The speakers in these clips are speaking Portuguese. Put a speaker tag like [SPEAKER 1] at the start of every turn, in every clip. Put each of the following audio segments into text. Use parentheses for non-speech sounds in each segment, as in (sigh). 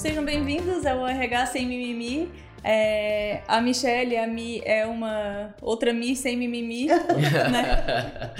[SPEAKER 1] sejam bem-vindos ao RH Sem Mimimi. É, a Michelle, a Mi, é uma outra Mi sem mimimi, (laughs) né?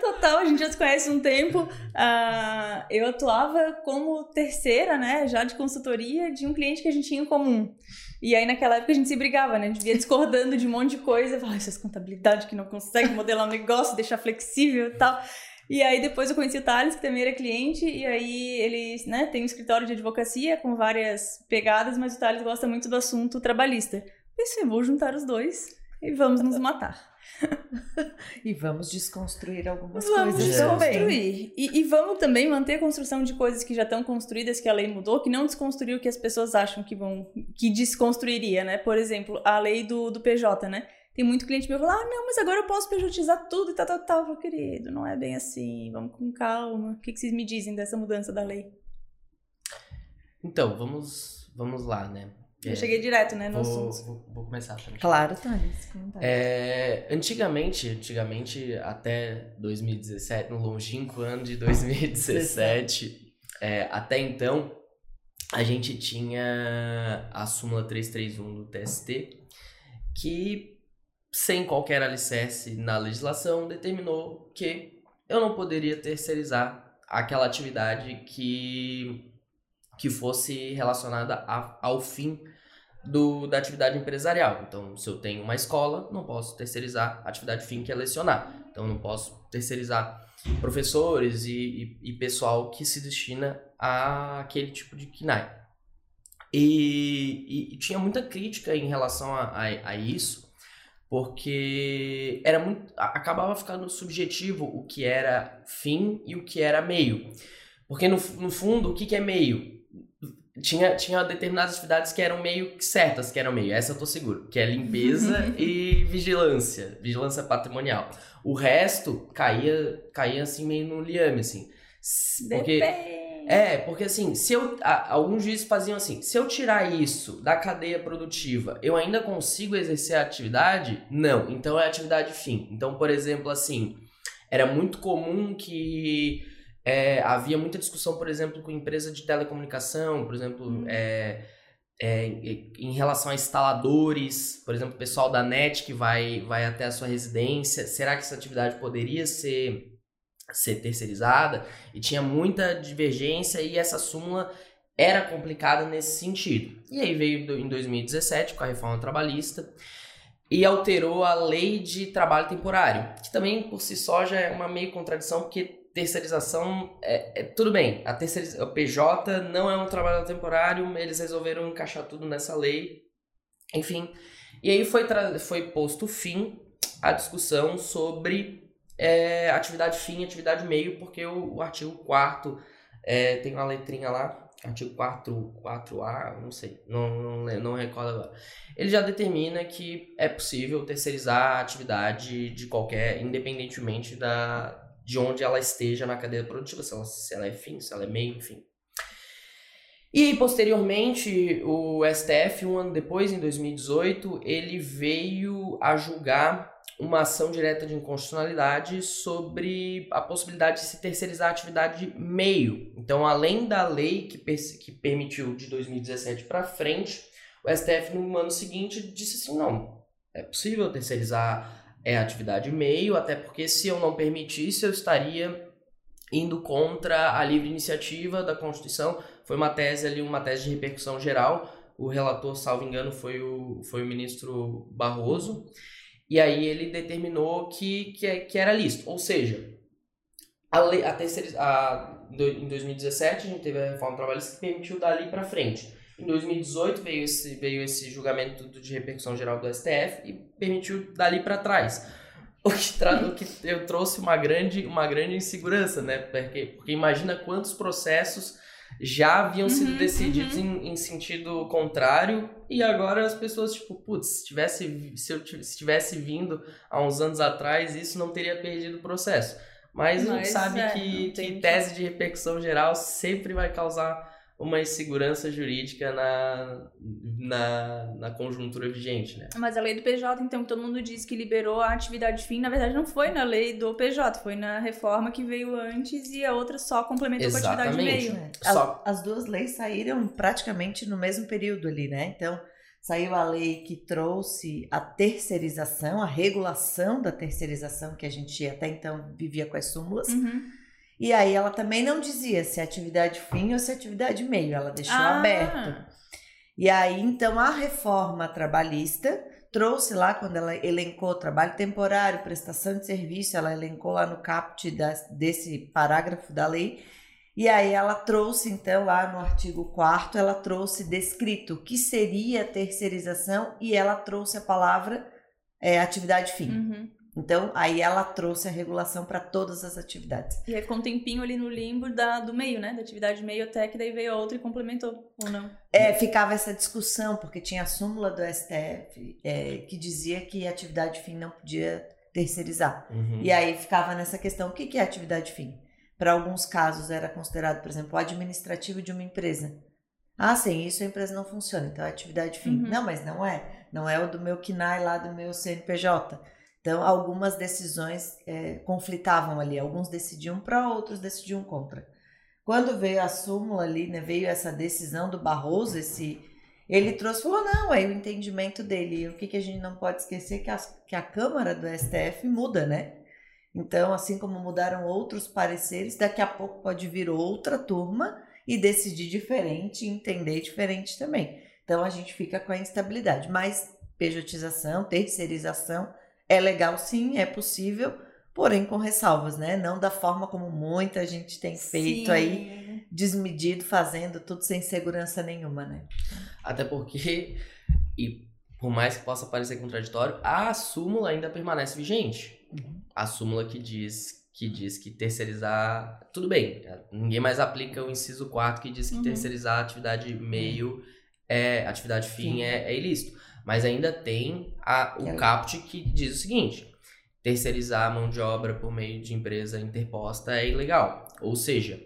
[SPEAKER 1] Total, a gente já se conhece um tempo. Uh, eu atuava como terceira, né, já de consultoria, de um cliente que a gente tinha em comum. E aí, naquela época, a gente se brigava, né? A gente via discordando de um monte de coisa. Falava, essas contabilidades que não conseguem modelar um negócio, deixar flexível e tal. E aí depois eu conheci o Thales, que também era cliente, e aí ele né, tem um escritório de advocacia com várias pegadas, mas o Thales gosta muito do assunto trabalhista. Pensei, vou juntar os dois e vamos nos matar. (laughs)
[SPEAKER 2] e vamos desconstruir algumas
[SPEAKER 1] vamos
[SPEAKER 2] coisas
[SPEAKER 1] desconstruir. E, e, vamos também manter a construção de coisas que já estão construídas, que a lei mudou, que não desconstruiu o que as pessoas acham que vão, que desconstruiria, né? Por exemplo, a lei do, do PJ, né? Tem muito cliente meu que fala, ah, não, mas agora eu posso pejotizar tudo e tal, tal, tal. Meu querido, não é bem assim, vamos com calma. O que, que vocês me dizem dessa mudança da lei?
[SPEAKER 3] Então, vamos, vamos lá, né?
[SPEAKER 1] Eu é, cheguei direto, né, no
[SPEAKER 3] vou, assunto. Vou, vou começar. Também.
[SPEAKER 2] Claro, Thales.
[SPEAKER 3] É, antigamente, antigamente, até 2017, no longínquo ano de 2017, é, até então, a gente tinha a súmula 331 do TST, que sem qualquer alicerce na legislação, determinou que eu não poderia terceirizar aquela atividade que, que fosse relacionada a, ao fim do, da atividade empresarial. Então, se eu tenho uma escola, não posso terceirizar a atividade fim que é lecionar. Então, não posso terceirizar professores e, e, e pessoal que se destina a aquele tipo de KNAI. E, e, tinha muita crítica em relação a, a, a isso, porque era muito acabava ficando subjetivo o que era fim e o que era meio. Porque no, no fundo, o que, que é meio? Tinha, tinha determinadas atividades que eram meio certas, que eram meio, essa eu tô seguro, que é limpeza (laughs) e vigilância, vigilância patrimonial. O resto caía, caía assim meio no liame, assim.
[SPEAKER 1] Porque Depende.
[SPEAKER 3] É, porque assim, se eu. Alguns juízes faziam assim: se eu tirar isso da cadeia produtiva, eu ainda consigo exercer a atividade? Não. Então é atividade fim. Então, por exemplo, assim, era muito comum que é, havia muita discussão, por exemplo, com empresa de telecomunicação, por exemplo, hum. é, é, em relação a instaladores, por exemplo, o pessoal da NET que vai, vai até a sua residência. Será que essa atividade poderia ser ser terceirizada e tinha muita divergência e essa súmula era complicada nesse sentido. E aí veio em 2017 com a reforma trabalhista e alterou a lei de trabalho temporário, que também por si só já é uma meio contradição, porque terceirização é, é tudo bem, a o PJ não é um trabalho temporário, eles resolveram encaixar tudo nessa lei, enfim. E aí foi, foi posto fim à discussão sobre é atividade fim e atividade meio, porque o, o artigo 4 é, tem uma letrinha lá, artigo 4, 4A, não sei, não, não, não recordo agora. Ele já determina que é possível terceirizar a atividade de qualquer, independentemente da, de onde ela esteja na cadeia produtiva, se ela, se ela é fim, se ela é meio, enfim. E posteriormente, o STF, um ano depois, em 2018, ele veio a julgar uma ação direta de inconstitucionalidade sobre a possibilidade de se terceirizar a atividade meio. Então, além da lei que, que permitiu de 2017 para frente, o STF no ano seguinte disse assim: não, é possível terceirizar é, a atividade meio, até porque se eu não permitisse, eu estaria indo contra a livre iniciativa da Constituição. Foi uma tese ali, uma tese de repercussão geral. O relator, salvo engano, foi o, foi o ministro Barroso. E aí ele determinou que, que, é, que era lícito. Ou seja, a lei, a terceira, a, em 2017 a gente teve a reforma trabalhista que permitiu dali para frente. Em 2018 veio esse, veio esse julgamento de repercussão geral do STF e permitiu dali para trás. (laughs) O que, tra... o que eu trouxe uma grande, uma grande insegurança, né? Porque, porque imagina quantos processos já haviam sido uhum, decididos uhum. Em, em, sentido contrário e agora as pessoas tipo putz se tivesse se eu se tivesse vindo há uns anos atrás isso não teria perdido o processo mas, mas a gente sabe é, que, que tese de repercussão geral sempre vai causar uma insegurança jurídica na, na, na conjuntura vigente, né?
[SPEAKER 1] Mas a lei do PJ, então, que todo mundo diz que liberou a atividade fim, na verdade não foi na lei do PJ, foi na reforma que veio antes e a outra só complementou com a atividade
[SPEAKER 3] Exatamente.
[SPEAKER 1] meio.
[SPEAKER 2] É. As,
[SPEAKER 3] Só-
[SPEAKER 2] as duas leis saíram praticamente no mesmo período ali, né? Então, saiu a lei que trouxe a terceirização, a regulação da terceirização, que a gente até então vivia com as súmulas.
[SPEAKER 1] Uhum.
[SPEAKER 2] E aí ela também não dizia se é atividade fim ou se é atividade meio, ela deixou
[SPEAKER 1] Ah.
[SPEAKER 2] aberto. E aí, então, a reforma trabalhista trouxe lá, quando ela elencou trabalho temporário, prestação de serviço, ela elencou lá no caput das- desse parágrafo da lei. E aí ela trouxe, então, lá no artigo 4 ela trouxe descrito o que seria terceirização e ela trouxe a palavra é, atividade fim.
[SPEAKER 1] Uhum.
[SPEAKER 2] Então, aí ela trouxe a regulação para todas as atividades.
[SPEAKER 1] E aí ficou um tempinho ali no limbo da, do meio, né? Da atividade meio até que daí veio a outra e complementou, ou não?
[SPEAKER 2] É, ficava essa discussão, porque tinha a súmula do STF é, que dizia que a atividade fim não podia terceirizar.
[SPEAKER 3] Uhum.
[SPEAKER 2] E aí ficava nessa questão: o que que é atividade fim? Para alguns casos era considerado, por exemplo, o administrativo de uma empresa. Ah, sim, isso a empresa não funciona, então é atividade fim.
[SPEAKER 1] Uhum.
[SPEAKER 2] Não, mas não é. Não é o do meu KNAI lá do meu CNPJ. Então, algumas decisões é, conflitavam ali. Alguns decidiam para, outros decidiam contra. Quando veio a súmula ali, né, veio essa decisão do Barroso, esse, ele trouxe, falou, não, aí o entendimento dele. O que, que a gente não pode esquecer é que, as- que a Câmara do STF muda, né? Então, assim como mudaram outros pareceres, daqui a pouco pode vir outra turma e decidir diferente, entender diferente também. Então, a gente fica com a instabilidade. Mas pejotização, terceirização, é legal sim, é possível, porém com ressalvas, né? Não da forma como muita gente tem feito
[SPEAKER 1] Sim.
[SPEAKER 2] aí, desmedido, fazendo tudo sem segurança nenhuma, né?
[SPEAKER 3] Até porque, e por mais que possa parecer contraditório, a súmula ainda permanece vigente.
[SPEAKER 2] Uhum.
[SPEAKER 3] A súmula que diz que diz que terceirizar. Tudo bem, ninguém mais aplica o inciso 4 que diz que
[SPEAKER 1] Uhum.
[SPEAKER 3] terceirizar a atividade meio é. atividade fim
[SPEAKER 2] Sim.
[SPEAKER 3] é, é ilícito. Mas ainda tem a, o
[SPEAKER 2] É.
[SPEAKER 3] caput que diz o seguinte: terceirizar a mão de obra por meio de empresa interposta é ilegal. Ou seja,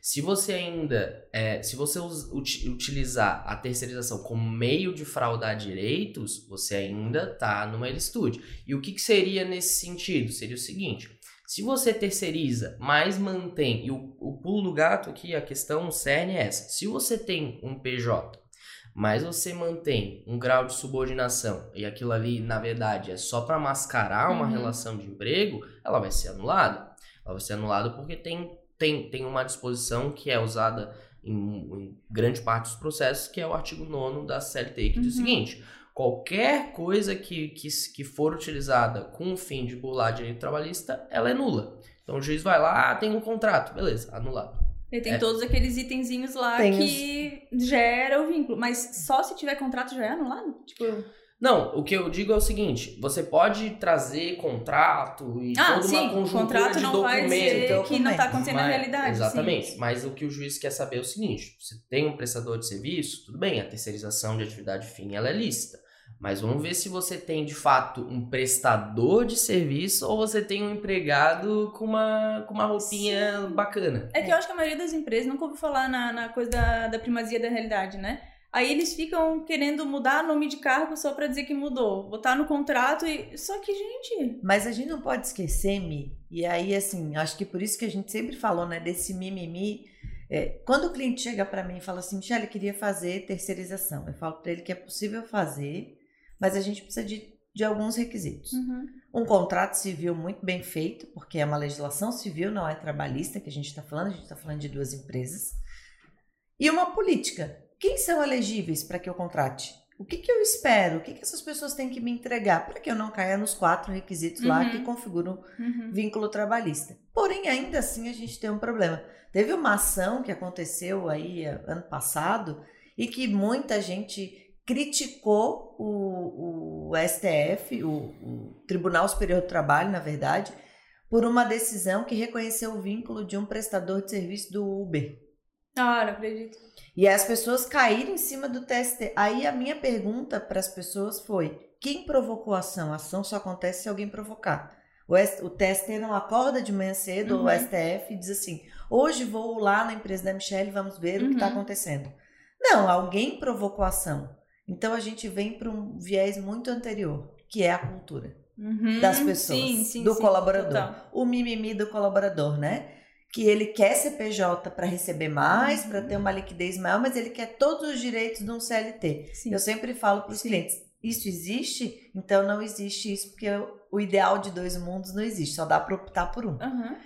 [SPEAKER 3] se você ainda, é, se você uti- utilizar a terceirização como meio de fraudar direitos, você ainda está numa ilicitude. E o que, que seria nesse sentido? Seria o seguinte: se você terceiriza, mas mantém, e o, o pulo do gato aqui, a questão cerne é essa: se você tem um PJ, mas você mantém um grau de subordinação e aquilo ali, na verdade, é só para mascarar uma
[SPEAKER 1] Uhum.
[SPEAKER 3] relação de emprego, ela vai ser anulada. Ela vai ser anulada porque tem, tem, tem uma disposição que é usada em, em grande parte dos processos, que é o artigo 9 da CLT, que diz o
[SPEAKER 1] Uhum.
[SPEAKER 3] seguinte: qualquer coisa que, que, que for utilizada com o fim de burlar direito trabalhista, ela é nula. Então o juiz vai lá, ah, tem um contrato, beleza, anulado.
[SPEAKER 1] E tem
[SPEAKER 3] É.
[SPEAKER 1] todos aqueles itenzinhos lá
[SPEAKER 2] Tem
[SPEAKER 1] que gera o vínculo. Mas só se tiver contrato já é anulado? Tipo,
[SPEAKER 3] Não, o que eu digo é o seguinte: você pode trazer contrato e
[SPEAKER 1] ah,
[SPEAKER 3] toda
[SPEAKER 1] sim,
[SPEAKER 3] uma
[SPEAKER 1] o
[SPEAKER 3] conjuntura
[SPEAKER 1] contrato
[SPEAKER 3] de
[SPEAKER 1] não vai
[SPEAKER 3] documentos.
[SPEAKER 1] dizer que não
[SPEAKER 2] documento.
[SPEAKER 1] tá acontecendo na
[SPEAKER 3] Mas-
[SPEAKER 1] realidade.
[SPEAKER 3] Exatamente.
[SPEAKER 1] Sim.
[SPEAKER 3] Mas o que o juiz quer saber é o seguinte: você tem um prestador de serviço, tudo bem, a terceirização de atividade fim ela é lícita. Mas vamos ver se você tem de fato um prestador de serviço ou você tem um empregado com uma, com uma roupinha bacana.
[SPEAKER 1] É que eu acho que a maioria das empresas nunca ouviu falar na, na coisa da, da primazia da realidade, né? Aí eles ficam querendo mudar nome de cargo só pra dizer que mudou. Botar no contrato e. Só que, gente.
[SPEAKER 2] Mas a gente não pode esquecer, Mi, e aí, assim, acho que por isso que a gente sempre falou, né, desse mimimi. É, quando o cliente chega para mim e fala assim, Michelle, eu queria fazer terceirização, eu falo para ele que é possível fazer, mas a gente precisa de, de alguns requisitos. Um contrato civil muito bem feito, porque é uma legislação civil, não é trabalhista que a gente está falando, a gente está falando de duas empresas. E uma política. Quem são elegíveis para que eu contrate? O que, que eu espero? O que, que essas pessoas têm que me entregar para que eu não caia nos quatro requisitos lá
[SPEAKER 1] Uhum.
[SPEAKER 2] que configuram
[SPEAKER 1] Uhum.
[SPEAKER 2] vínculo trabalhista? Porém, ainda assim, a gente tem um problema. Teve uma ação que aconteceu aí eh, ano passado e que muita gente criticou o, o STF, o, o Tribunal Superior do Trabalho, na verdade, por uma decisão que reconheceu o vínculo de um prestador de serviço do Uber.
[SPEAKER 1] Ah, não acredito.
[SPEAKER 2] E as pessoas caíram em cima do TST. Aí a minha pergunta para as pessoas foi: quem provocou a ação? A ação só acontece se alguém provocar. O, S- o TST não acorda de manhã cedo,
[SPEAKER 1] Uhum.
[SPEAKER 2] o STF, e diz assim: hoje vou lá na empresa da Michelle, vamos ver o que está
[SPEAKER 1] Uhum.
[SPEAKER 2] acontecendo. Não, alguém provocou a ação. Então a gente vem para um viés muito anterior, que é a cultura
[SPEAKER 1] Uhum,
[SPEAKER 2] das pessoas,
[SPEAKER 1] sim, sim,
[SPEAKER 2] do
[SPEAKER 1] sim,
[SPEAKER 2] colaborador.
[SPEAKER 1] total.
[SPEAKER 2] O mimimi do colaborador, né? Que ele quer ser PJ para receber mais, para
[SPEAKER 1] Uhum.
[SPEAKER 2] ter uma liquidez maior, mas ele quer todos os direitos de um CLT. Eu sempre falo para os clientes: isso existe? Então não existe isso, porque o ideal de dois mundos não existe, só dá para optar por um.
[SPEAKER 1] Aham.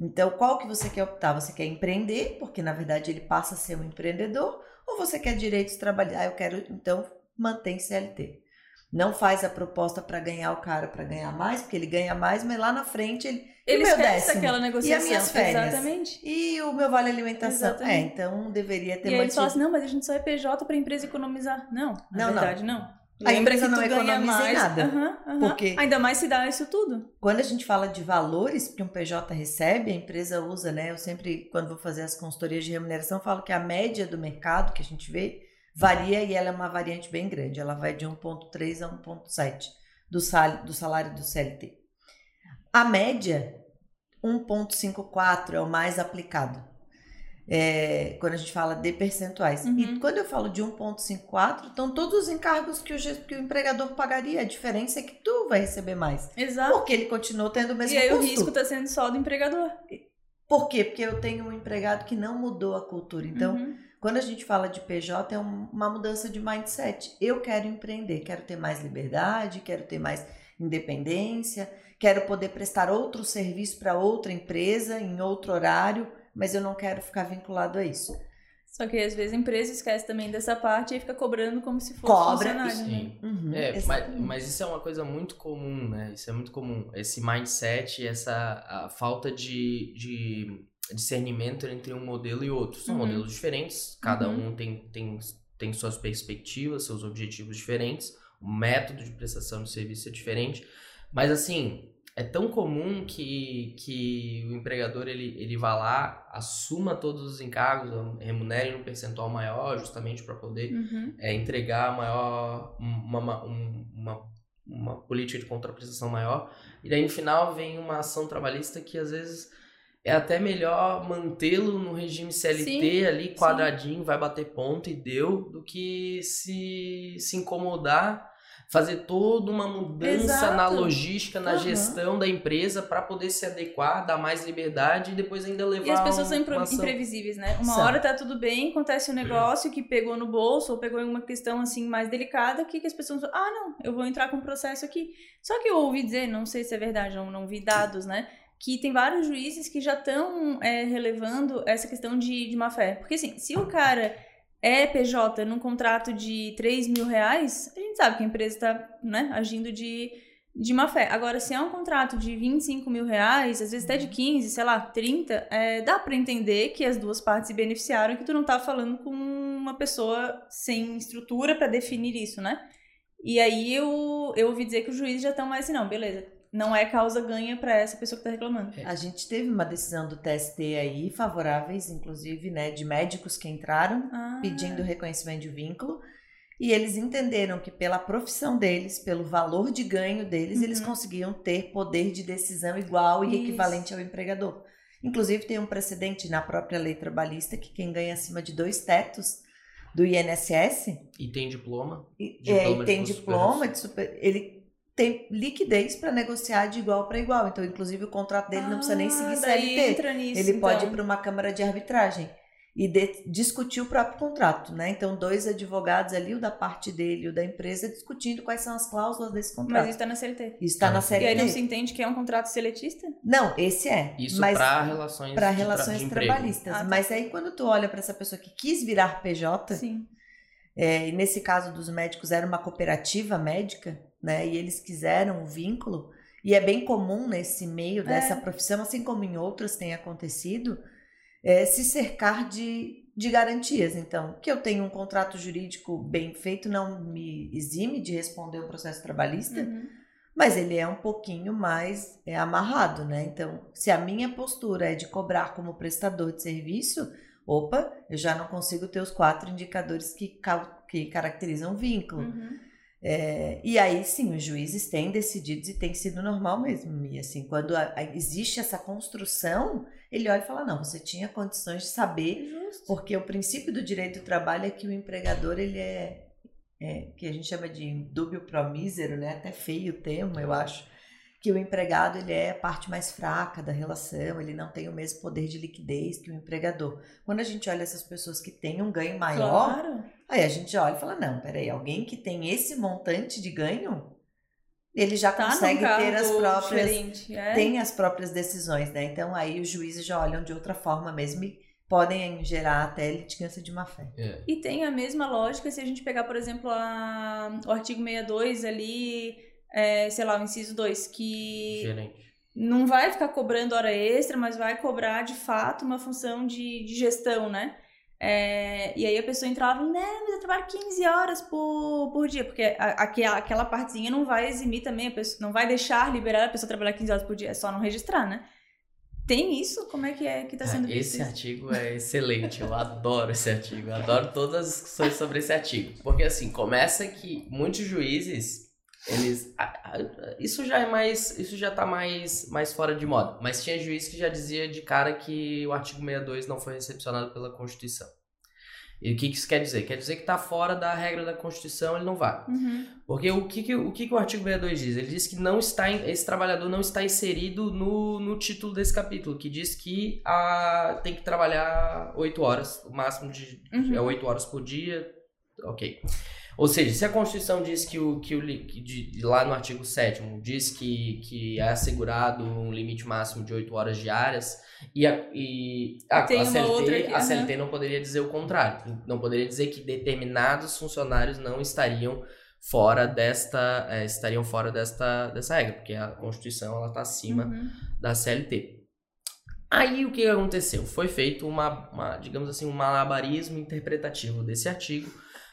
[SPEAKER 2] Então, qual que você quer optar? Você quer empreender, porque na verdade ele passa a ser um empreendedor, ou você quer direitos trabalhar? Ah, eu quero, então, mantém CLT. Não faz a proposta para ganhar o cara para ganhar mais, porque ele ganha mais, mas lá na frente ele. e
[SPEAKER 1] Ele esquece
[SPEAKER 2] décimo?
[SPEAKER 1] aquela negociação.
[SPEAKER 2] minhas férias?
[SPEAKER 1] Exatamente.
[SPEAKER 2] E o meu vale alimentação?
[SPEAKER 1] Exatamente.
[SPEAKER 2] É, então deveria ter
[SPEAKER 1] E aí eles falam
[SPEAKER 2] mantido.
[SPEAKER 1] assim, não, mas a gente só é PJ pra empresa economizar. Não, na
[SPEAKER 2] Não, não.
[SPEAKER 1] verdade, não.
[SPEAKER 2] A empresa
[SPEAKER 1] que
[SPEAKER 2] não economiza em
[SPEAKER 1] mais.
[SPEAKER 2] nada.
[SPEAKER 1] Aham, aham.
[SPEAKER 2] Porque-
[SPEAKER 1] Ainda mais se dá isso tudo.
[SPEAKER 2] Quando a gente fala de valores que um PJ recebe, a empresa usa, né? Eu sempre, quando vou fazer as consultorias de remuneração, falo que a média do mercado que a gente vê varia e ela é uma variante bem grande. Ela vai de 1,3 a 1,7 do, sal, do salário do CLT. A média, 1,54 é o mais aplicado. É, quando a gente fala de percentuais.
[SPEAKER 1] Uhum.
[SPEAKER 2] E quando eu falo de 1,54, estão todos os encargos que o, que o empregador pagaria. A diferença é que tu vai receber mais.
[SPEAKER 1] Exato.
[SPEAKER 2] Porque ele continuou tendo o mesmo
[SPEAKER 1] E aí o
[SPEAKER 2] custo.
[SPEAKER 1] risco tá sendo só do empregador.
[SPEAKER 2] Por quê? Porque eu tenho um empregado que não mudou a cultura. Então,
[SPEAKER 1] Uhum.
[SPEAKER 2] quando a gente fala de PJ, é um- uma mudança de mindset. Eu quero empreender, quero ter mais liberdade, quero ter mais independência, quero poder prestar outro serviço para outra empresa em outro horário, mas eu não quero ficar vinculado a isso.
[SPEAKER 1] Só que às vezes a empresa esquece também dessa parte e fica cobrando como se fosse
[SPEAKER 2] Cobra,
[SPEAKER 1] funcionário.
[SPEAKER 3] Sim.
[SPEAKER 1] Né?
[SPEAKER 2] Uhum,
[SPEAKER 3] É, mas, mas isso é uma coisa muito comum, né? Isso é muito comum. Esse mindset, essa a falta de, de discernimento entre um modelo e outro. São
[SPEAKER 1] Uhum.
[SPEAKER 3] modelos diferentes, cada
[SPEAKER 1] Uhum.
[SPEAKER 3] um tem, tem, tem suas perspectivas, seus objetivos diferentes, o método de prestação de serviço é diferente. Mas assim, é tão comum que, que o empregador ele, ele vá lá, assuma todos os encargos, remunere um percentual maior, justamente para poder
[SPEAKER 1] Uhum.
[SPEAKER 3] é, entregar maior uma, uma, um- uma, uma política de contraprestação maior e daí no final vem uma ação trabalhista que às vezes é até melhor mantê-lo no regime CLT
[SPEAKER 1] Sim,
[SPEAKER 3] ali quadradinho, vai bater ponto e deu, do que se, se incomodar, fazer toda uma mudança
[SPEAKER 1] Exato.
[SPEAKER 3] na logística, na
[SPEAKER 1] Aham.
[SPEAKER 3] gestão da empresa para poder se adequar, dar mais liberdade e depois ainda levar
[SPEAKER 1] E as pessoas são
[SPEAKER 3] ação.
[SPEAKER 1] imprevisíveis, né? Uma
[SPEAKER 2] São.
[SPEAKER 1] hora tá tudo bem, acontece um negócio que pegou no bolso ou pegou em uma questão assim mais delicada, que, que as pessoas falam, ah, não, eu vou entrar com um processo aqui. Só que eu ouvi dizer, não sei se é verdade, não, não vi dados, né? Que tem vários juízes que já estão relevando essa questão de, de má fé. Porque assim, se o cara é PJ num contrato de 3 mil reais, a gente sabe que a empresa está né, agindo de, de má fé. Agora, se é um contrato de 25 mil reais, às vezes até de 15, sei lá, 30, é, dá pra entender que as duas partes se beneficiaram e que tu não tá falando com uma pessoa sem estrutura pra definir isso, né? E aí eu, eu ouvi dizer que os juízes já estão mais assim, não, beleza, não é causa ganha pra essa pessoa que tá reclamando.
[SPEAKER 2] A gente teve uma decisão do TST aí, favoráveis, inclusive, né, de médicos que entraram
[SPEAKER 1] Ah,
[SPEAKER 2] pedindo reconhecimento de vínculo. E eles entenderam que pela profissão deles, pelo valor de ganho deles,
[SPEAKER 1] Uhum.
[SPEAKER 2] eles conseguiam ter poder de decisão igual e
[SPEAKER 1] Isso.
[SPEAKER 2] equivalente ao empregador. Inclusive, tem um precedente na própria lei trabalhista que quem ganha acima de dois tetos do INSS
[SPEAKER 3] E tem diploma.
[SPEAKER 2] e,
[SPEAKER 3] Diploma
[SPEAKER 2] é, e
[SPEAKER 3] de
[SPEAKER 2] tem
[SPEAKER 3] curso
[SPEAKER 2] diploma de super, ele tem liquidez para negociar de igual para igual. Então, inclusive, o contrato dele não precisa nem seguir
[SPEAKER 1] Ah, daí
[SPEAKER 2] CLT.
[SPEAKER 1] entra nisso,
[SPEAKER 2] Ele pode ir
[SPEAKER 1] então.
[SPEAKER 2] para uma câmara de arbitragem e de- discutir o próprio contrato, né? Então, dois advogados ali, o da parte dele e o da empresa, discutindo quais são as cláusulas desse contrato.
[SPEAKER 1] Mas isso tá na CLT.
[SPEAKER 2] Isso está na
[SPEAKER 3] Ah,
[SPEAKER 1] E
[SPEAKER 2] CLT.
[SPEAKER 1] aí não se entende que é um contrato seletista?
[SPEAKER 2] Não, esse é.
[SPEAKER 3] Isso para relações tra-
[SPEAKER 2] relações
[SPEAKER 3] de
[SPEAKER 2] trabalhistas.
[SPEAKER 1] Ah, tá.
[SPEAKER 2] Mas aí, quando tu olha para essa pessoa que quis virar PJ,
[SPEAKER 1] Sim.
[SPEAKER 2] é, e nesse caso dos médicos era uma cooperativa médica, né? E eles quiseram o vínculo. E é bem comum nesse meio dessa
[SPEAKER 1] É.
[SPEAKER 2] profissão, assim como em outras tem acontecido, é, se cercar de, de garantias. Então, que eu tenho um contrato jurídico bem feito não me exime de responder o processo trabalhista,
[SPEAKER 1] Uhum.
[SPEAKER 2] mas ele é um pouquinho mais é, amarrado, né? Então, se a minha postura é de cobrar como prestador de serviço, opa, eu já não consigo ter os quatro indicadores que, que caracterizam o vínculo.
[SPEAKER 1] Uhum.
[SPEAKER 2] É, e aí sim, os juízes têm decidido e tem sido normal mesmo. E assim, quando a, a, existe essa construção, ele olha e fala: não, você tinha condições de saber, Justo. porque o princípio do direito do trabalho é que o empregador ele é, é que a gente chama de dúbio pro mísero, né? Até feio o termo, eu acho que o empregado ele é a parte mais fraca da relação, ele não tem o mesmo poder de liquidez que o empregador. Quando a gente olha essas pessoas que têm um ganho maior, claro. Aí a gente olha e fala: não, peraí, alguém que tem esse montante de ganho, ele já tá consegue ter as próprias. É? Tem as próprias decisões, né? Então aí os juízes já olham de outra forma mesmo e podem gerar até litigância de má fé.
[SPEAKER 1] É. E tem a mesma lógica se a gente pegar, por exemplo, a, o artigo 62 ali é, sei lá, o inciso 2, que Gerente. não vai ficar cobrando hora extra, mas vai cobrar de fato uma função de, de gestão, né? É, e aí a pessoa entrava, né, mas eu trabalho 15 horas por, por dia, porque a, aquela, aquela partezinha não vai eximir também, a pessoa, não vai deixar liberar a pessoa trabalhar 15 horas por dia, é só não registrar, né? Tem isso? Como é que é que está sendo
[SPEAKER 3] ah, Esse artigo é excelente, eu adoro esse artigo, eu adoro todas as discussões sobre esse artigo, porque assim, começa que muitos juízes eles isso já é mais isso já tá mais mais fora de moda. Mas tinha juiz que já dizia de cara que o artigo 62 não foi recepcionado pela Constituição. E o que, que isso quer dizer? Quer dizer que está fora da regra da Constituição ele não vai.
[SPEAKER 1] Uhum.
[SPEAKER 3] porque o que, que o que, que o artigo 62 diz? Ele diz que não está esse trabalhador não está inserido no, no título desse capítulo que diz que a, tem que trabalhar 8 horas o máximo de uhum. é 8 horas por dia ok ou seja, se a Constituição diz que o que o que de, lá no artigo 7 diz que, que é assegurado um limite máximo de 8 horas diárias e a, e, a, a CLT, aqui, a CLT não poderia dizer o contrário. Não poderia dizer que determinados funcionários não estariam fora desta é, estariam fora desta dessa regra, porque a Constituição ela está acima uhum. da CLT. Aí o que aconteceu? Foi feito uma, uma digamos assim, um malabarismo interpretativo desse artigo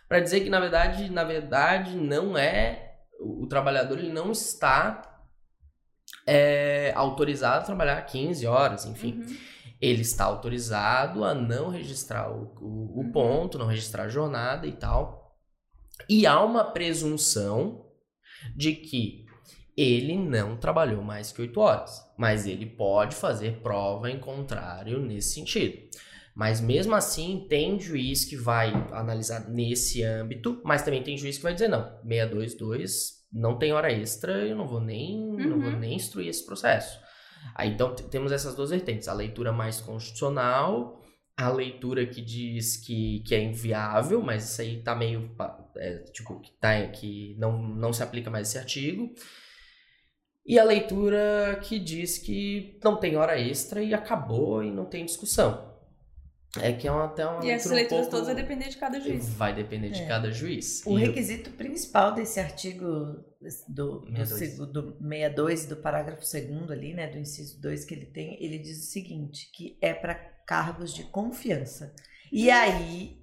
[SPEAKER 3] para dizer que na verdade, na verdade não é o, o trabalhador ele não está é, autorizado a trabalhar 15 horas, enfim. Uhum. Ele está autorizado a não registrar o, o, o uhum. ponto, não registrar a jornada e tal. E há uma presunção de que ele não trabalhou mais que 8 horas, mas ele pode fazer prova em contrário nesse sentido. Mas mesmo assim, tem juiz que vai analisar nesse âmbito, mas também tem juiz que vai dizer, não, 622 não tem hora extra, eu não vou nem, uhum. não vou uhum. nem instruir esse processo. Aí então temos essas duas vertentes, a leitura mais constitucional, a leitura que diz que, que é inviável, mas isso aí tá meio, é, tipo, que, tá, que não, não se aplica mais esse artigo. E a leitura que diz que não tem hora extra e acabou e não tem discussão. É que é uma, até uma
[SPEAKER 1] E essas leituras um pouco... todas vai depender de cada juiz.
[SPEAKER 3] Vai depender de é. cada juiz.
[SPEAKER 2] O e requisito eu... principal desse artigo do, 62. do, do 62 do parágrafo 2 ali, né, do inciso 2 que ele tem, ele diz o seguinte, que é para cargos de confiança. E aí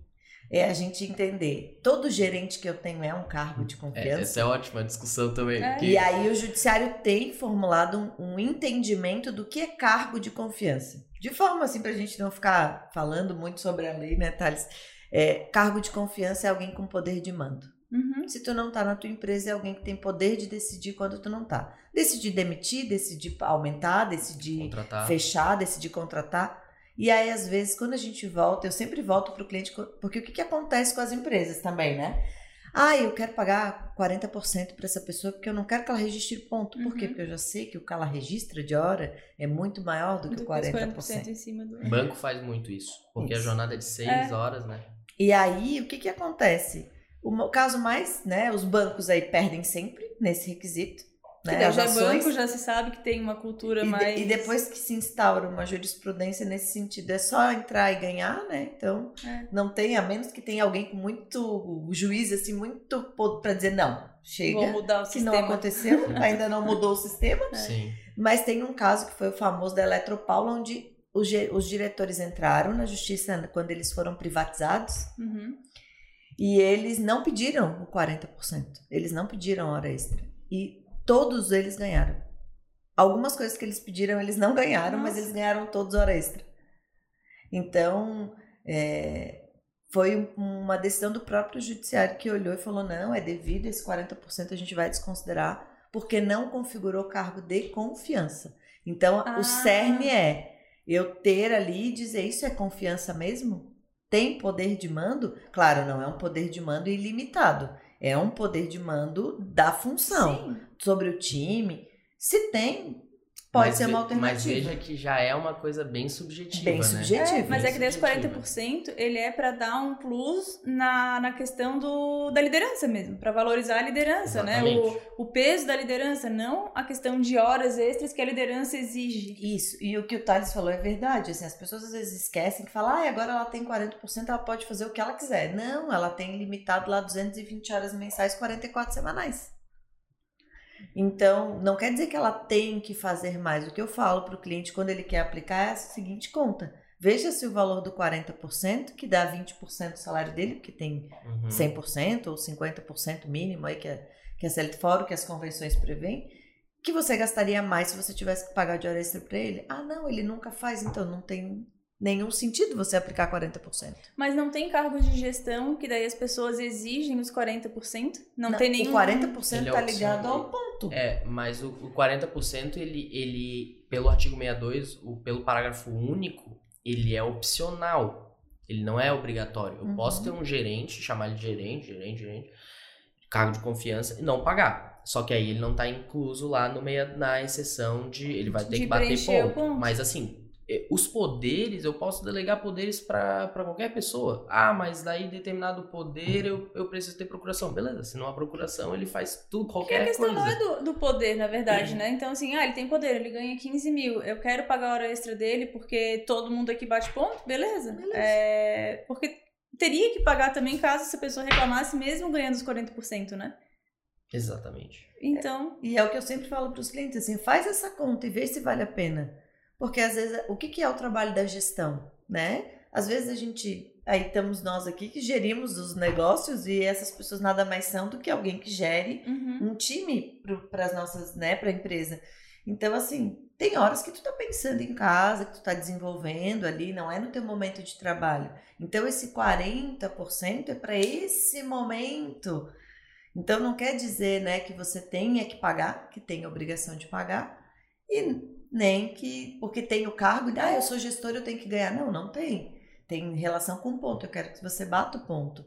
[SPEAKER 2] é a gente entender, todo gerente que eu tenho é um cargo de é, confiança.
[SPEAKER 3] É, essa é ótima discussão também.
[SPEAKER 2] É. E aí o judiciário tem formulado um, um entendimento do que é cargo de confiança. De forma assim, para a gente não ficar falando muito sobre a lei, né, Thales? É, cargo de confiança é alguém com poder de mando.
[SPEAKER 1] Uhum.
[SPEAKER 2] Se tu não tá na tua empresa, é alguém que tem poder de decidir quando tu não tá. Decidir demitir, decidir aumentar, decidir contratar. fechar, decidir contratar. E aí, às vezes, quando a gente volta, eu sempre volto para o cliente, porque o que, que acontece com as empresas também, né? Ah, eu quero pagar 40% para essa pessoa porque eu não quero que ela registre ponto. Por quê? Uhum. Porque eu já sei que o que ela registra de hora é muito maior do, do que o 40%. 40% em
[SPEAKER 3] cima do... O banco faz muito isso, porque isso. a jornada é de 6 é. horas, né?
[SPEAKER 2] E aí, o que que acontece? O caso mais, né, os bancos aí perdem sempre nesse requisito. Né,
[SPEAKER 1] que já é banco, já se sabe que tem uma cultura
[SPEAKER 2] e
[SPEAKER 1] mais.
[SPEAKER 2] De, e depois que se instaura uma jurisprudência nesse sentido, é só entrar e ganhar, né? Então, é. não tem, a menos que tenha alguém com muito juízo, assim, muito para dizer, não, chega.
[SPEAKER 1] Vou mudar o
[SPEAKER 2] que
[SPEAKER 1] sistema.
[SPEAKER 2] não aconteceu, (laughs) ainda não mudou o sistema.
[SPEAKER 3] É. Sim.
[SPEAKER 2] Mas tem um caso que foi o famoso da Eletropaulo, onde os, os diretores entraram na justiça quando eles foram privatizados.
[SPEAKER 1] Uhum.
[SPEAKER 2] E eles não pediram o 40%. Eles não pediram hora extra. E Todos eles ganharam. Algumas coisas que eles pediram, eles não ganharam, Nossa. mas eles ganharam todos hora extra. Então, é, foi uma decisão do próprio judiciário que olhou e falou: não, é devido, esse 40% a gente vai desconsiderar, porque não configurou cargo de confiança. Então,
[SPEAKER 1] Ah.
[SPEAKER 2] o cerne é eu ter ali e dizer: isso é confiança mesmo? Tem poder de mando? Claro, não é um poder de mando ilimitado, é um poder de mando da função
[SPEAKER 1] Sim.
[SPEAKER 2] sobre o time. Se tem, pode
[SPEAKER 3] Mas
[SPEAKER 2] ser uma
[SPEAKER 3] ve- Mas
[SPEAKER 2] alternativa.
[SPEAKER 3] veja que já é uma coisa bem subjetiva,
[SPEAKER 2] Bem
[SPEAKER 3] né?
[SPEAKER 2] subjetiva.
[SPEAKER 1] É, mas
[SPEAKER 3] Bem
[SPEAKER 1] é que desse
[SPEAKER 3] subjetiva.
[SPEAKER 1] 40% ele é pra dar um plus na, na questão do, da liderança mesmo, pra valorizar a liderança, né?
[SPEAKER 3] Exatamente.
[SPEAKER 1] O, o peso da liderança, não a questão de horas extras que a liderança exige.
[SPEAKER 2] Isso, e o que o Thales falou é verdade. Assim, as pessoas às vezes esquecem que falam, ah, agora ela tem 40%, ela pode fazer o que ela quiser. Não, ela tem limitado lá 220 horas mensais, 44 semanais. Então, não quer dizer que ela tem que fazer mais. O que eu falo para o cliente quando ele quer aplicar é a seguinte conta. Veja se o valor do 40%, que dá 20% do salário dele, porque tem
[SPEAKER 3] Uhum.
[SPEAKER 2] 100% ou 50% mínimo aí que é, que é CLT fora que as convenções prevêem, que você gastaria mais se você tivesse que pagar de hora extra para ele. Ah, não, ele nunca faz, então não tem nenhum sentido você aplicar 40%.
[SPEAKER 1] Mas não tem cargos de gestão que daí as pessoas exigem os 40%? Não, tem nenhum.
[SPEAKER 2] O 40%
[SPEAKER 3] Ele é
[SPEAKER 2] tá ligado ao ponto.
[SPEAKER 3] É, mas o, o 40% ele, ele, pelo artigo 62, o, pelo parágrafo único, ele é opcional. Ele não é obrigatório. Eu
[SPEAKER 2] Uhum.
[SPEAKER 3] posso ter um gerente, chamar ele de gerente, gerente, gerente, cargo de confiança e não pagar. Só que aí ele não tá incluso lá no meia, na exceção de ele vai ter
[SPEAKER 1] De
[SPEAKER 3] que bater ponto.
[SPEAKER 1] ponto.
[SPEAKER 3] Mas assim, os poderes, eu posso delegar poderes pra pra qualquer pessoa. Ah, mas daí determinado poder eu, eu preciso ter procuração. Beleza, se não há procuração, ele faz tudo,
[SPEAKER 1] Porque
[SPEAKER 3] qualquer
[SPEAKER 1] a questão
[SPEAKER 3] coisa.
[SPEAKER 1] não é do, do poder, na verdade, né? Então, assim, ah, ele tem poder, ele ganha 15 mil. Eu quero pagar a hora extra dele porque todo mundo aqui bate ponto, beleza.
[SPEAKER 2] Beleza.
[SPEAKER 1] É, porque teria que pagar também caso essa pessoa reclamasse, mesmo ganhando os 40%, né?
[SPEAKER 3] Exatamente.
[SPEAKER 1] Então,
[SPEAKER 2] E é o que eu sempre falo para os clientes, assim, faz essa conta e vê se vale a pena. Porque às vezes, o que, que é o trabalho da gestão, né? Às vezes a gente, aí estamos nós aqui que gerimos os negócios e essas pessoas nada mais são do que alguém que gere
[SPEAKER 1] uhum.
[SPEAKER 2] um time para as nossas, né, para a empresa. Então, assim, tem horas que tu tá pensando em casa, que tu tá desenvolvendo ali, não é no teu momento de trabalho. Então, esse 40% é para esse momento. Então, não quer dizer, né, que você tenha que pagar, que tem obrigação de pagar, e nem que, porque tem o cargo, e, ah, eu sou gestor, eu tenho que ganhar. Não, não tem. Tem relação com o ponto. Eu quero que você bata o ponto.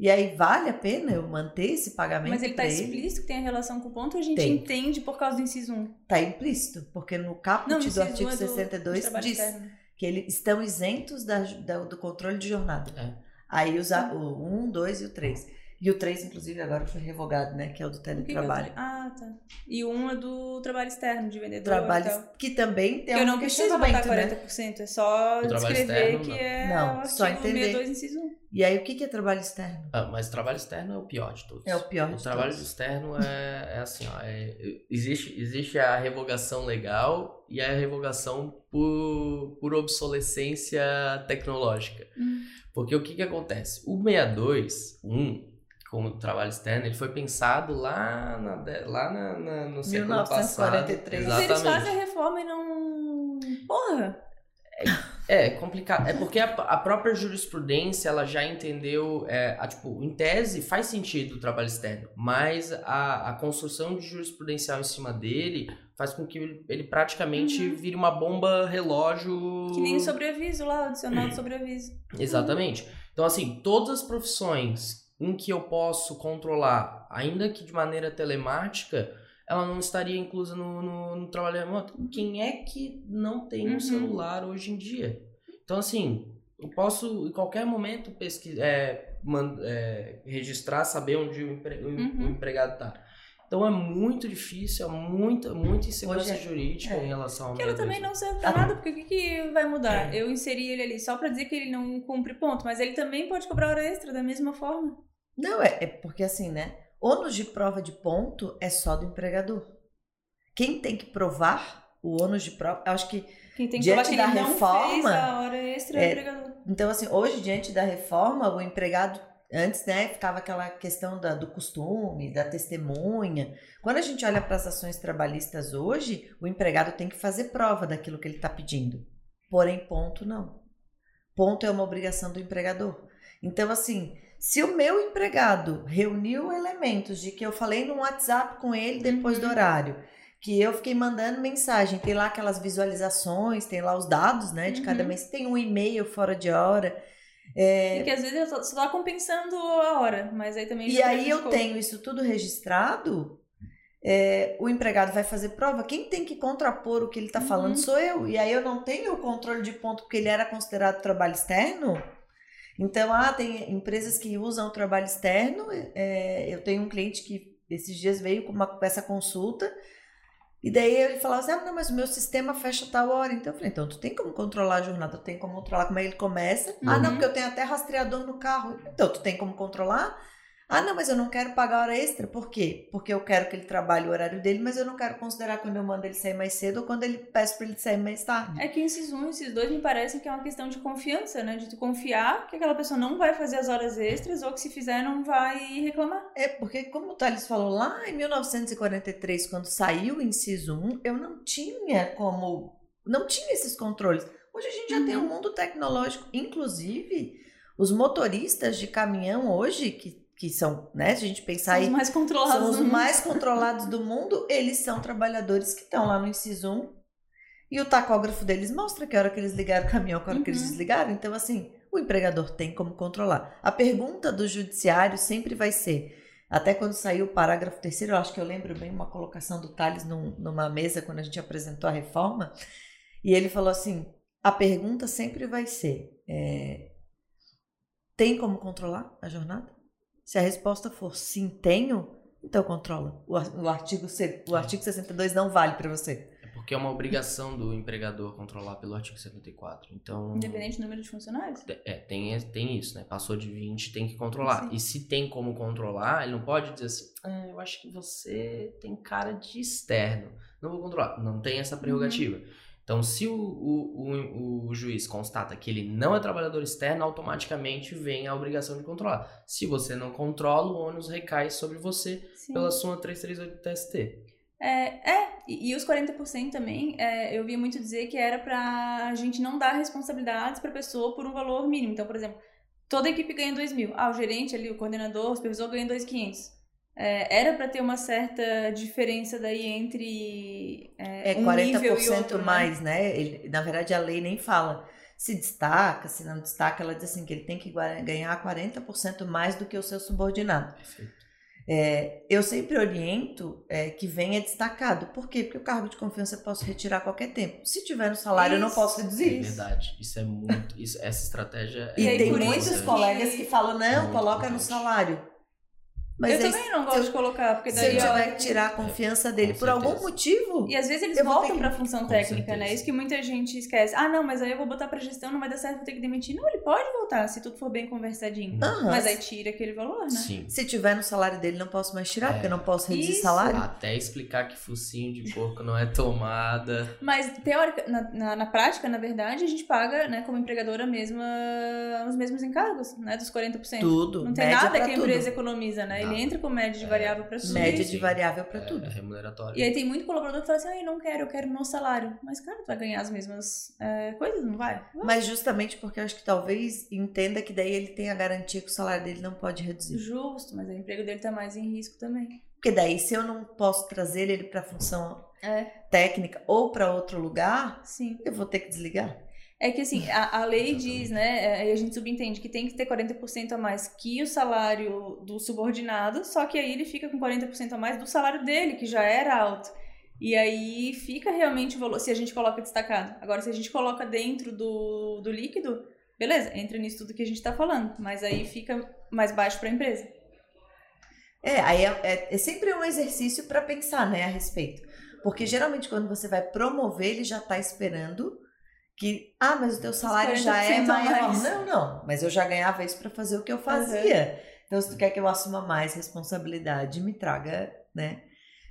[SPEAKER 2] E aí, vale a pena eu manter esse pagamento
[SPEAKER 1] mas ele tá
[SPEAKER 2] pra
[SPEAKER 1] explícito que tem a relação com o ponto ou a gente
[SPEAKER 2] Tem.
[SPEAKER 1] entende por causa do inciso 1?
[SPEAKER 2] Tá implícito, porque no caput
[SPEAKER 1] Não,
[SPEAKER 2] do
[SPEAKER 1] inciso
[SPEAKER 2] artigo
[SPEAKER 1] 1 é do- do
[SPEAKER 2] 62
[SPEAKER 1] trabalho
[SPEAKER 2] diz
[SPEAKER 1] externo.
[SPEAKER 2] que eles estão isentos da- da- do controle de jornada.
[SPEAKER 3] É.
[SPEAKER 2] Aí usa o 1, 2 e o 3. E o 3, inclusive, agora foi revogado, né? Que é o do
[SPEAKER 1] é
[SPEAKER 2] teletrabalho.
[SPEAKER 1] tra- Ah, tá. E o 1 é do trabalho externo, de vendedor
[SPEAKER 2] Trabalho que também tem
[SPEAKER 1] Que eu
[SPEAKER 2] um
[SPEAKER 1] não preciso botar
[SPEAKER 2] questionamento, né?
[SPEAKER 1] 40%, é só
[SPEAKER 3] O trabalho
[SPEAKER 1] descrever
[SPEAKER 3] externo,
[SPEAKER 1] que
[SPEAKER 3] não.
[SPEAKER 1] é
[SPEAKER 2] Não,
[SPEAKER 1] o
[SPEAKER 2] só
[SPEAKER 1] artigo
[SPEAKER 2] entender.
[SPEAKER 1] 62, inciso 1.
[SPEAKER 2] E aí, o que é trabalho externo?
[SPEAKER 3] Ah, mas o trabalho externo é o pior de todos.
[SPEAKER 2] É o pior
[SPEAKER 3] O
[SPEAKER 2] de
[SPEAKER 3] trabalho
[SPEAKER 2] todos.
[SPEAKER 3] externo é, (laughs) é assim, ó, é- existe, existe a revogação legal e a revogação por, por obsolescência tecnológica.
[SPEAKER 1] Hum.
[SPEAKER 3] Porque o que que acontece? O 62, 1, como trabalho externo, ele foi pensado lá, na, lá na, na- no século
[SPEAKER 2] 1943.
[SPEAKER 3] passado.
[SPEAKER 1] Mas eles fazem
[SPEAKER 3] Exatamente.
[SPEAKER 1] a reforma e não. Porra!
[SPEAKER 3] É complicado. É porque a, a própria jurisprudência ela já entendeu, é, a, tipo, em tese faz sentido o trabalho externo, mas a, a construção de jurisprudencial em cima dele faz com que ele, ele praticamente
[SPEAKER 1] Uhum.
[SPEAKER 3] vire uma bomba relógio.
[SPEAKER 1] Que nem o sobreaviso lá, o adicional de sobreaviso.
[SPEAKER 3] Exatamente. Então, assim, todas as profissões em que eu posso controlar, ainda que de maneira telemática, ela não estaria inclusa no, no, no trabalho remoto. Quem é que não tem um
[SPEAKER 1] Uhum.
[SPEAKER 3] celular hoje em dia? Então, assim, eu posso, em qualquer momento, pesquisar, é, é, registrar, saber onde o, empre-
[SPEAKER 1] Uhum.
[SPEAKER 3] o empregado está. Então, é muito difícil, é muita, muita insegurança
[SPEAKER 2] é-
[SPEAKER 3] jurídica
[SPEAKER 2] é.
[SPEAKER 3] em relação ao
[SPEAKER 1] Que ela também não serve pra nada, porque o que, que vai mudar? Eu inseri ele ali só pra dizer que ele não cumpre ponto, mas ele também pode cobrar hora extra da mesma forma.
[SPEAKER 2] Não, é, é porque assim, né? Ônus de prova de ponto é só do empregador. Quem tem que provar o ônus de prova, acho que
[SPEAKER 1] Quem tem que
[SPEAKER 2] Diante
[SPEAKER 1] provar que
[SPEAKER 2] da
[SPEAKER 1] não
[SPEAKER 2] reforma,
[SPEAKER 1] a hora extra é,
[SPEAKER 2] é,
[SPEAKER 1] empregador.
[SPEAKER 2] Então, assim, hoje, diante da reforma, o empregado, antes, né, ficava aquela questão da- do costume, da testemunha. Quando a gente olha para as ações trabalhistas hoje, o empregado tem que fazer prova daquilo que ele está pedindo. Porém, ponto não. ponto é uma obrigação do empregador. Então, assim, se o meu empregado reuniu elementos de que eu falei no WhatsApp com ele depois do
[SPEAKER 1] Uhum.
[SPEAKER 2] horário, que eu fiquei mandando mensagem, tem lá aquelas visualizações, tem lá os dados, né, de cada
[SPEAKER 1] Uhum.
[SPEAKER 2] mês, tem um e-mail fora de hora. é,
[SPEAKER 1] E que às vezes eu só- só tá compensando a hora, mas aí também
[SPEAKER 2] E aí eu tenho isso tudo registrado, é, o empregado vai fazer prova. Quem tem que contrapor o que ele está falando
[SPEAKER 1] Uhum.
[SPEAKER 2] sou eu. E aí eu não tenho o controle de ponto porque ele era considerado trabalho externo. Então, ah, tem empresas que usam o trabalho externo. é, eu tenho um cliente que esses dias veio com, uma, com essa consulta. E daí ele falava assim: ah, não, mas o meu sistema fecha tal hora. Então eu falei: então tu tem como controlar a jornada, tu tem como controlar como é que ele começa. Ah, não,
[SPEAKER 1] Uhum.
[SPEAKER 2] porque eu tenho até rastreador no carro. Então tu tem como controlar. Ah, não, mas eu não quero pagar hora extra. Por quê? Porque eu quero que ele trabalhe o horário dele, mas eu não quero considerar quando eu mando ele sair mais cedo ou quando ele peço para ele sair mais tarde.
[SPEAKER 1] É que esses um, esses dois me parecem que é uma questão de confiança, né? De tu confiar que aquela pessoa não vai fazer as horas extras ou que se fizer não vai reclamar.
[SPEAKER 2] É, porque como o Thales falou lá em 1943, quando saiu o inciso 1, eu não tinha como. Não tinha esses controles. Hoje a gente já tem um
[SPEAKER 1] Uhum.
[SPEAKER 2] mundo tecnológico. Inclusive, os motoristas de caminhão hoje, que, que são, né? Se a gente pensar
[SPEAKER 1] São
[SPEAKER 2] aí,
[SPEAKER 1] mais controlados.
[SPEAKER 2] são os mais (laughs) controlados do mundo, eles são trabalhadores que estão lá no inciso 1. E o tacógrafo deles mostra que hora que eles ligaram o caminhão, que hora que eles
[SPEAKER 1] Uhum.
[SPEAKER 2] desligaram. Então, assim, o empregador tem como controlar. A pergunta do judiciário sempre vai ser, até quando saiu o parágrafo terceiro, eu acho que eu lembro bem uma colocação do Thales num- numa mesa quando a gente apresentou a reforma, e ele falou assim, a pergunta sempre vai ser, é, tem como controlar a jornada? Se a resposta for sim, tenho, então controla. O, ar- o artigo, C- o artigo 62 não vale para você.
[SPEAKER 3] É porque é uma obrigação do empregador controlar pelo artigo 74. Então.
[SPEAKER 1] Independente do número de funcionários.
[SPEAKER 3] É, tem, tem isso, né? Passou de 20, tem que controlar.
[SPEAKER 1] Sim.
[SPEAKER 3] E se tem como controlar, ele não pode dizer assim, ah, eu acho que você tem cara de externo. Não vou controlar. Não tem essa prerrogativa. Então, se o, o, o, o juiz constata que ele não é trabalhador externo, automaticamente vem a obrigação de controlar. Se você não controla, o ônus recai sobre você
[SPEAKER 1] Sim.
[SPEAKER 3] pela sua 338 TST.
[SPEAKER 1] É, é, e, os 40% também, é, eu via muito dizer que era pra gente não dar responsabilidades pra pessoa por um valor mínimo. Então, por exemplo, toda a equipe ganha 2 mil. Ah, o gerente ali, o coordenador, o supervisor ganha 2.500. É, era pra ter uma certa diferença daí entre é,
[SPEAKER 2] É
[SPEAKER 1] um
[SPEAKER 2] 40%
[SPEAKER 1] nível e outro, né?
[SPEAKER 2] mais, né? Ele, na verdade, a lei nem fala se destaca, se não destaca, ela diz assim que ele tem que ganhar 40% mais do que o seu subordinado.
[SPEAKER 3] Perfeito.
[SPEAKER 2] É, eu sempre oriento é, que venha destacado. Por quê? Porque o cargo de confiança eu posso retirar a qualquer tempo. Se tiver no salário, eu não
[SPEAKER 1] Isso,
[SPEAKER 2] posso
[SPEAKER 3] É
[SPEAKER 2] reduzir.
[SPEAKER 3] verdade. Isso é muito. Isso, essa estratégia
[SPEAKER 2] E,
[SPEAKER 3] é
[SPEAKER 1] aí,
[SPEAKER 2] tem muitos
[SPEAKER 1] isso
[SPEAKER 2] colegas que falam, não, coloca no
[SPEAKER 3] importante.
[SPEAKER 2] salário. Mas
[SPEAKER 1] eu
[SPEAKER 2] aí,
[SPEAKER 1] também não gosto
[SPEAKER 2] eu-
[SPEAKER 1] de colocar, porque
[SPEAKER 2] se
[SPEAKER 1] daí
[SPEAKER 2] eu tiver que tirar a confiança dele
[SPEAKER 3] Com
[SPEAKER 2] por algum
[SPEAKER 3] certeza.
[SPEAKER 2] motivo,
[SPEAKER 1] E às vezes eles voltam
[SPEAKER 2] que-
[SPEAKER 1] pra função
[SPEAKER 3] Com
[SPEAKER 1] técnica,
[SPEAKER 3] certeza.
[SPEAKER 1] né? Isso que muita gente esquece. Ah, não, mas aí eu vou botar pra gestão, não vai dar certo, vou ter que demitir. Não, ele pode voltar, se tudo for bem conversadinho.
[SPEAKER 2] Aham.
[SPEAKER 1] Mas aí tira aquele valor, né?
[SPEAKER 3] Sim.
[SPEAKER 2] se tiver no salário dele, não posso mais tirar,
[SPEAKER 3] É.
[SPEAKER 2] porque eu não posso reduzir
[SPEAKER 1] Isso.
[SPEAKER 2] salário.
[SPEAKER 3] Até explicar que focinho de porco não é tomada.
[SPEAKER 1] Mas, teórica, na, na, na prática, na verdade, a gente paga, né, como empregadora, a mesma, os mesmos encargos, né, dos 40%.
[SPEAKER 2] Tudo.
[SPEAKER 1] Não tem
[SPEAKER 2] média
[SPEAKER 1] nada que a empresa
[SPEAKER 2] tudo.
[SPEAKER 1] economiza, né? Ele entra com média de
[SPEAKER 3] É.
[SPEAKER 1] variável pra tudo.
[SPEAKER 2] Média de variável pra
[SPEAKER 3] É,
[SPEAKER 2] tudo.
[SPEAKER 3] é remuneratório.
[SPEAKER 1] E aí tem muito colaborador que fala assim, ai, não quero, eu quero meu salário. Mas, cara, tu vai ganhar as mesmas é, coisas, não vai? Vai.
[SPEAKER 2] Mas justamente porque eu acho que talvez entenda que daí ele tem a garantia que o salário dele não pode reduzir.
[SPEAKER 1] Justo, mas o emprego dele tá mais em risco também.
[SPEAKER 2] Porque daí, se eu não posso trazer ele para função
[SPEAKER 1] É,
[SPEAKER 2] técnica ou para outro lugar,
[SPEAKER 1] sim.
[SPEAKER 2] eu vou ter que desligar.
[SPEAKER 1] É que assim, a, a lei diz, né, é, e a gente subentende que tem que ter 40% a mais que o salário do subordinado, só que aí ele fica com 40% a mais do salário dele, que já era alto. E aí fica realmente o valor, se a gente coloca destacado. Agora, se a gente coloca dentro do, do líquido, beleza, entra nisso tudo que a gente tá falando, mas aí fica mais baixo para a empresa.
[SPEAKER 2] É, aí é, é- é sempre um exercício para pensar, né, a respeito. Porque geralmente quando você vai promover, ele já tá esperando que, ah, mas o teu salário já é
[SPEAKER 1] 40% a
[SPEAKER 2] maior.
[SPEAKER 1] mais.
[SPEAKER 2] Não, não, mas eu já ganhava isso para fazer o que eu fazia. Então, se tu quer que eu assuma mais responsabilidade, me traga, né?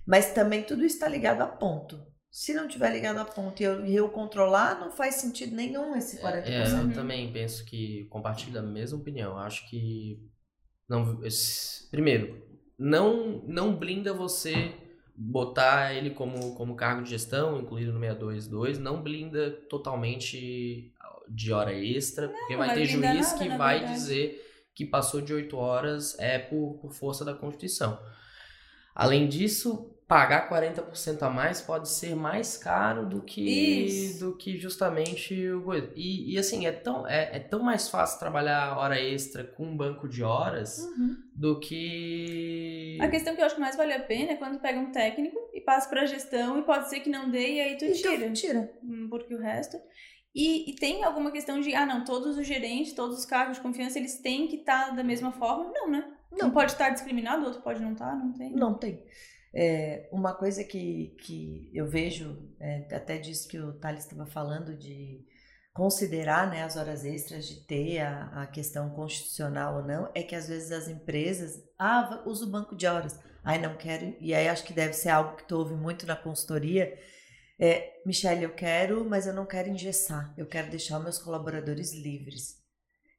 [SPEAKER 2] Mas também tudo está ligado a ponto. Se não tiver ligado a ponto e eu, e eu controlar, não faz sentido nenhum esse 40%.
[SPEAKER 3] É, eu
[SPEAKER 1] Uhum.
[SPEAKER 3] também penso que compartilho da mesma opinião. Acho que não esse- primeiro, não não blinda você botar ele como, como cargo de gestão, incluído no 622, não blinda totalmente de hora extra, porque vai ter juiz nada, que vai verdade. dizer que passou de 8 horas é por, por força da Constituição. Além disso, pagar 40% a mais pode ser mais caro do que do que justamente o e, e assim é tão é, é, tão mais fácil trabalhar hora extra com um banco de horas uhum. do que
[SPEAKER 1] a questão que eu acho que mais vale a pena é quando pega um técnico e passa para gestão e pode ser que não dê e aí tu então, tira
[SPEAKER 2] tira
[SPEAKER 1] hum, porque o resto e, e, tem alguma questão de, ah, não, todos os gerentes, todos os cargos de confiança, eles têm que estar tá da mesma forma? Não, né? Não. Um pode estar discriminado, o outro pode não estar, tá, não tem.
[SPEAKER 2] Não tem. É, uma coisa que, que eu vejo, é, até disse que o Thales estava falando de considerar né, as horas extras, de ter a, a questão constitucional ou não, é que às vezes as empresas, ah, usa o banco de horas, ai não quero, e aí acho que deve ser algo que tu ouve muito na consultoria, é, Michelle, eu quero, mas eu não quero engessar, eu quero deixar meus colaboradores livres.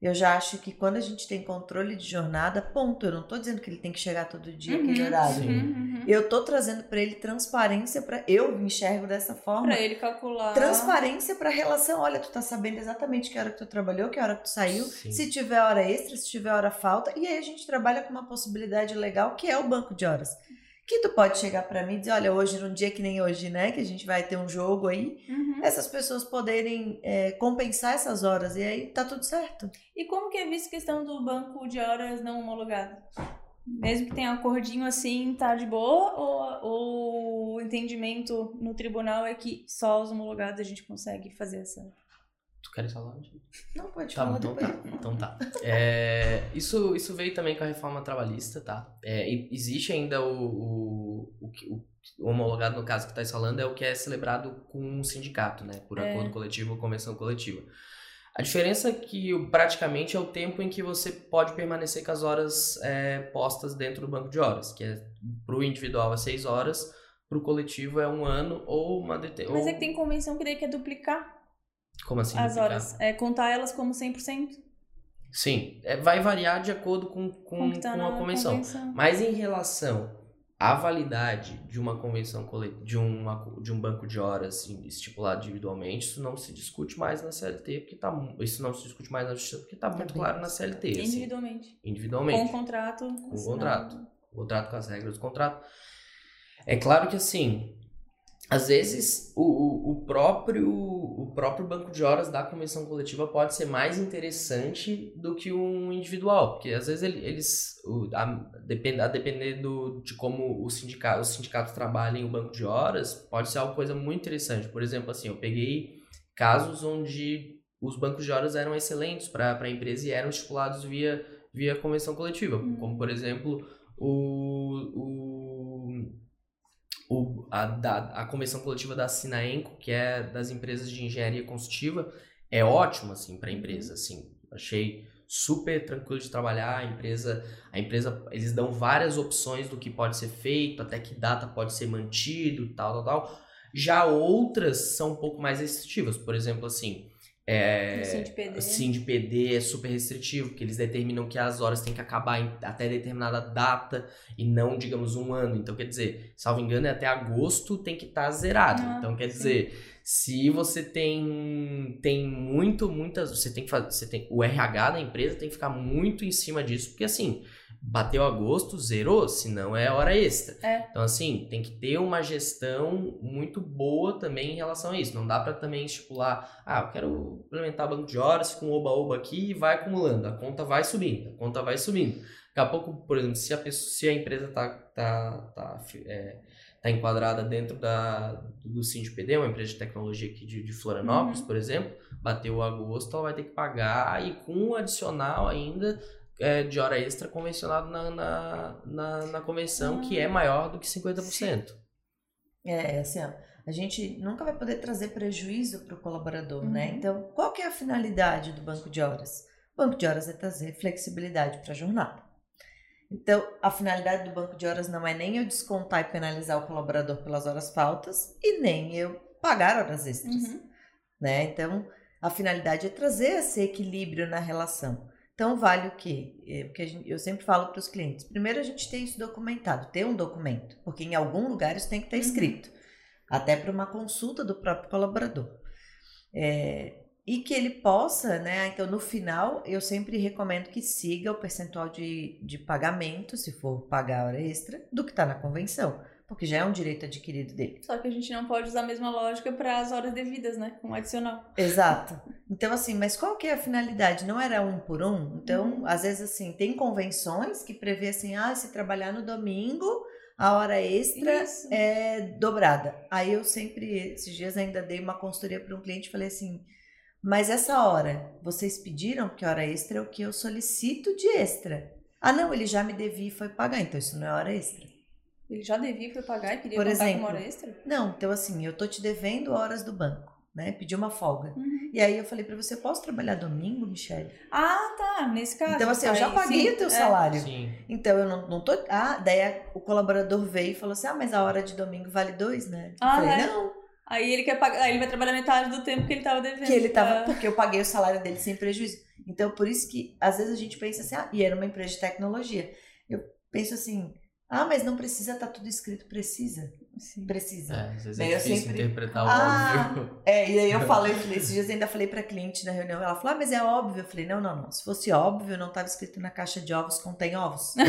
[SPEAKER 2] Eu já acho que quando a gente tem controle de jornada, ponto. Eu não estou dizendo que ele tem que chegar todo dia uhum, aquele horário. Uhum, uhum. Eu estou trazendo para ele transparência para eu me enxergo dessa forma.
[SPEAKER 1] Para ele calcular.
[SPEAKER 2] Transparência para a relação. Olha, tu tá sabendo exatamente que hora que tu trabalhou, que hora que tu saiu, Sim. se tiver hora extra, se tiver hora falta. E aí a gente trabalha com uma possibilidade legal que é o banco de horas que tu pode chegar para mim e dizer, olha, hoje num dia que nem hoje, né, que a gente vai ter um jogo aí, uhum. essas pessoas poderem é, compensar essas horas e aí tá tudo certo.
[SPEAKER 1] E como que é visto a questão do banco de horas não homologado? Mesmo que tenha um acordinho assim, tá de boa? Ou, ou o entendimento no tribunal é que só os homologados a gente consegue fazer essa
[SPEAKER 3] Tu queres falar?
[SPEAKER 2] Não, pode tá, falar
[SPEAKER 3] então
[SPEAKER 2] depois.
[SPEAKER 3] Tá, então tá. É, isso, isso veio também com a reforma trabalhista, tá? É, existe ainda o, o, o, o, homologado, no caso que tá falando, é o que é celebrado com um sindicato, né? Por é. acordo coletivo ou convenção coletiva. A diferença é que praticamente é o tempo em que você pode permanecer com as horas é, postas dentro do banco de horas, que é pro individual é seis horas, pro coletivo é um ano ou uma...
[SPEAKER 1] Mas ou... é que tem convenção que daí quer duplicar
[SPEAKER 3] como assim?
[SPEAKER 1] As horas. É contar elas como 100%.
[SPEAKER 3] Sim, é, vai variar de acordo com, com, tá com a convenção. convenção. Mas em relação à validade de uma convenção de, uma, de um banco de horas estipulado individualmente, isso não se discute mais na CLT, porque tá, isso não se discute mais na justiça, porque está muito claro na CLT.
[SPEAKER 1] Assim. Individualmente.
[SPEAKER 3] Assim, individualmente.
[SPEAKER 1] Com contrato.
[SPEAKER 3] Com o contrato. O contrato com as regras do contrato. É claro que assim, às vezes o, o, próprio o próprio banco de horas da convenção coletiva pode ser mais interessante do que um individual, porque às vezes ele, eles o, a, depend, a depender do, de como o sindicato, os sindicatos trabalham o banco de horas, pode ser uma coisa muito interessante. Por exemplo, assim, eu peguei casos onde os bancos de horas eram excelentes para a empresa e eram estipulados via, via convenção coletiva, uhum. como por exemplo o, o o, a, da, a convenção coletiva da Sinaenco, que é das empresas de engenharia construtiva, é ótimo assim para a empresa, assim. Achei super tranquilo de trabalhar, a empresa, a empresa, eles dão várias opções do que pode ser feito, até que data pode ser mantido, tal, tal, tal. Já outras são um pouco mais restritivas, por exemplo, assim, é,
[SPEAKER 1] o
[SPEAKER 3] Sim de PD é super restritivo, porque eles determinam que as horas têm que acabar em, até determinada data e não, digamos, um ano. Então, quer dizer, salvo engano, é até agosto tem que estar tá zerado. Ah, então, quer sim. dizer, se você tem tem muito, muitas. Você tem que fazer. Você tem, o RH da empresa tem que ficar muito em cima disso, porque assim bateu agosto, zerou, senão é hora extra.
[SPEAKER 1] É.
[SPEAKER 3] Então, assim, tem que ter uma gestão muito boa também em relação a isso. Não dá para também estipular, ah, eu quero implementar banco de horas, com oba-oba aqui e vai acumulando. A conta vai subindo, a conta vai subindo. Daqui a pouco, por exemplo, se a, pessoa, se a empresa tá, tá, tá, é, tá enquadrada dentro da, do SINDPD, uma empresa de tecnologia aqui de, de Florianópolis, uhum. por exemplo, bateu agosto, ela vai ter que pagar e com um adicional ainda é, de hora extra convencionado na, na, na, na convenção, que é ah. maior do que 50%.
[SPEAKER 2] É, é, assim, ó, a gente nunca vai poder trazer prejuízo para o colaborador, né? uhum. né? Então, qual que é a finalidade do banco de horas? O banco de horas é trazer flexibilidade para a jornada. Então, a finalidade do banco de horas não é nem eu descontar e penalizar o colaborador pelas horas faltas e nem eu pagar horas extras, uhum. né? Então, a finalidade é trazer esse equilíbrio na relação. Então, vale o quê? É, porque eu sempre falo para os clientes: primeiro a gente tem isso documentado, ter um documento, porque em algum lugar isso tem que estar uhum. escrito, até para uma consulta do próprio colaborador. É, e que ele possa, né? Então, no final, eu sempre recomendo que siga o percentual de, de pagamento, se for pagar hora extra, do que está na convenção porque já é um direito adquirido dele.
[SPEAKER 1] Só que a gente não pode usar a mesma lógica para as horas devidas, né? Com adicional.
[SPEAKER 2] Exato. Então, assim, mas qual que é a finalidade? Não era um por um? Então, uhum. às vezes, assim, tem convenções que prevê assim, ah, se trabalhar no domingo, a hora extra Isso. é dobrada. Aí eu sempre, esses dias ainda dei uma consultoria para um cliente e falei assim, mas essa hora, vocês pediram, porque a hora extra é o que eu solicito de extra. Ah, não, ele já me devia e foi pagar, então isso não é hora extra.
[SPEAKER 1] Ele já devia foi pagar e queria Por exemplo, uma hora extra?
[SPEAKER 2] Não, então assim, eu tô te devendo horas do banco, né? Pedi uma folga. Uhum. E aí eu falei para você, posso trabalhar domingo, Michelle?
[SPEAKER 1] Ah, tá, nesse caso.
[SPEAKER 2] Então assim, eu já paguei sim, o teu é. salário. Sim. Então eu não, não tô... Ah, daí o colaborador veio e falou assim, ah, mas a hora de domingo vale dois, né?
[SPEAKER 1] Ah,
[SPEAKER 2] eu falei,
[SPEAKER 1] é? não. Aí ele quer pagar, aí ele vai trabalhar metade do tempo que ele tava devendo.
[SPEAKER 2] Que ele tava, porque eu paguei o salário dele sem prejuízo. Então por isso que às vezes a gente pensa assim, ah, e era uma empresa de tecnologia. Eu penso assim, ah, mas não precisa estar tá tudo escrito. Precisa. Sim. Precisa.
[SPEAKER 3] É, às vezes é difícil sempre... interpretar o
[SPEAKER 2] ah,
[SPEAKER 3] óbvio.
[SPEAKER 2] É, e aí eu falei, (laughs) esses dias ainda falei pra cliente na reunião, ela falou, ah, mas é óbvio. Eu falei, não, não, não. Se fosse óbvio, não estava escrito na caixa de ovos contém ovos. (laughs)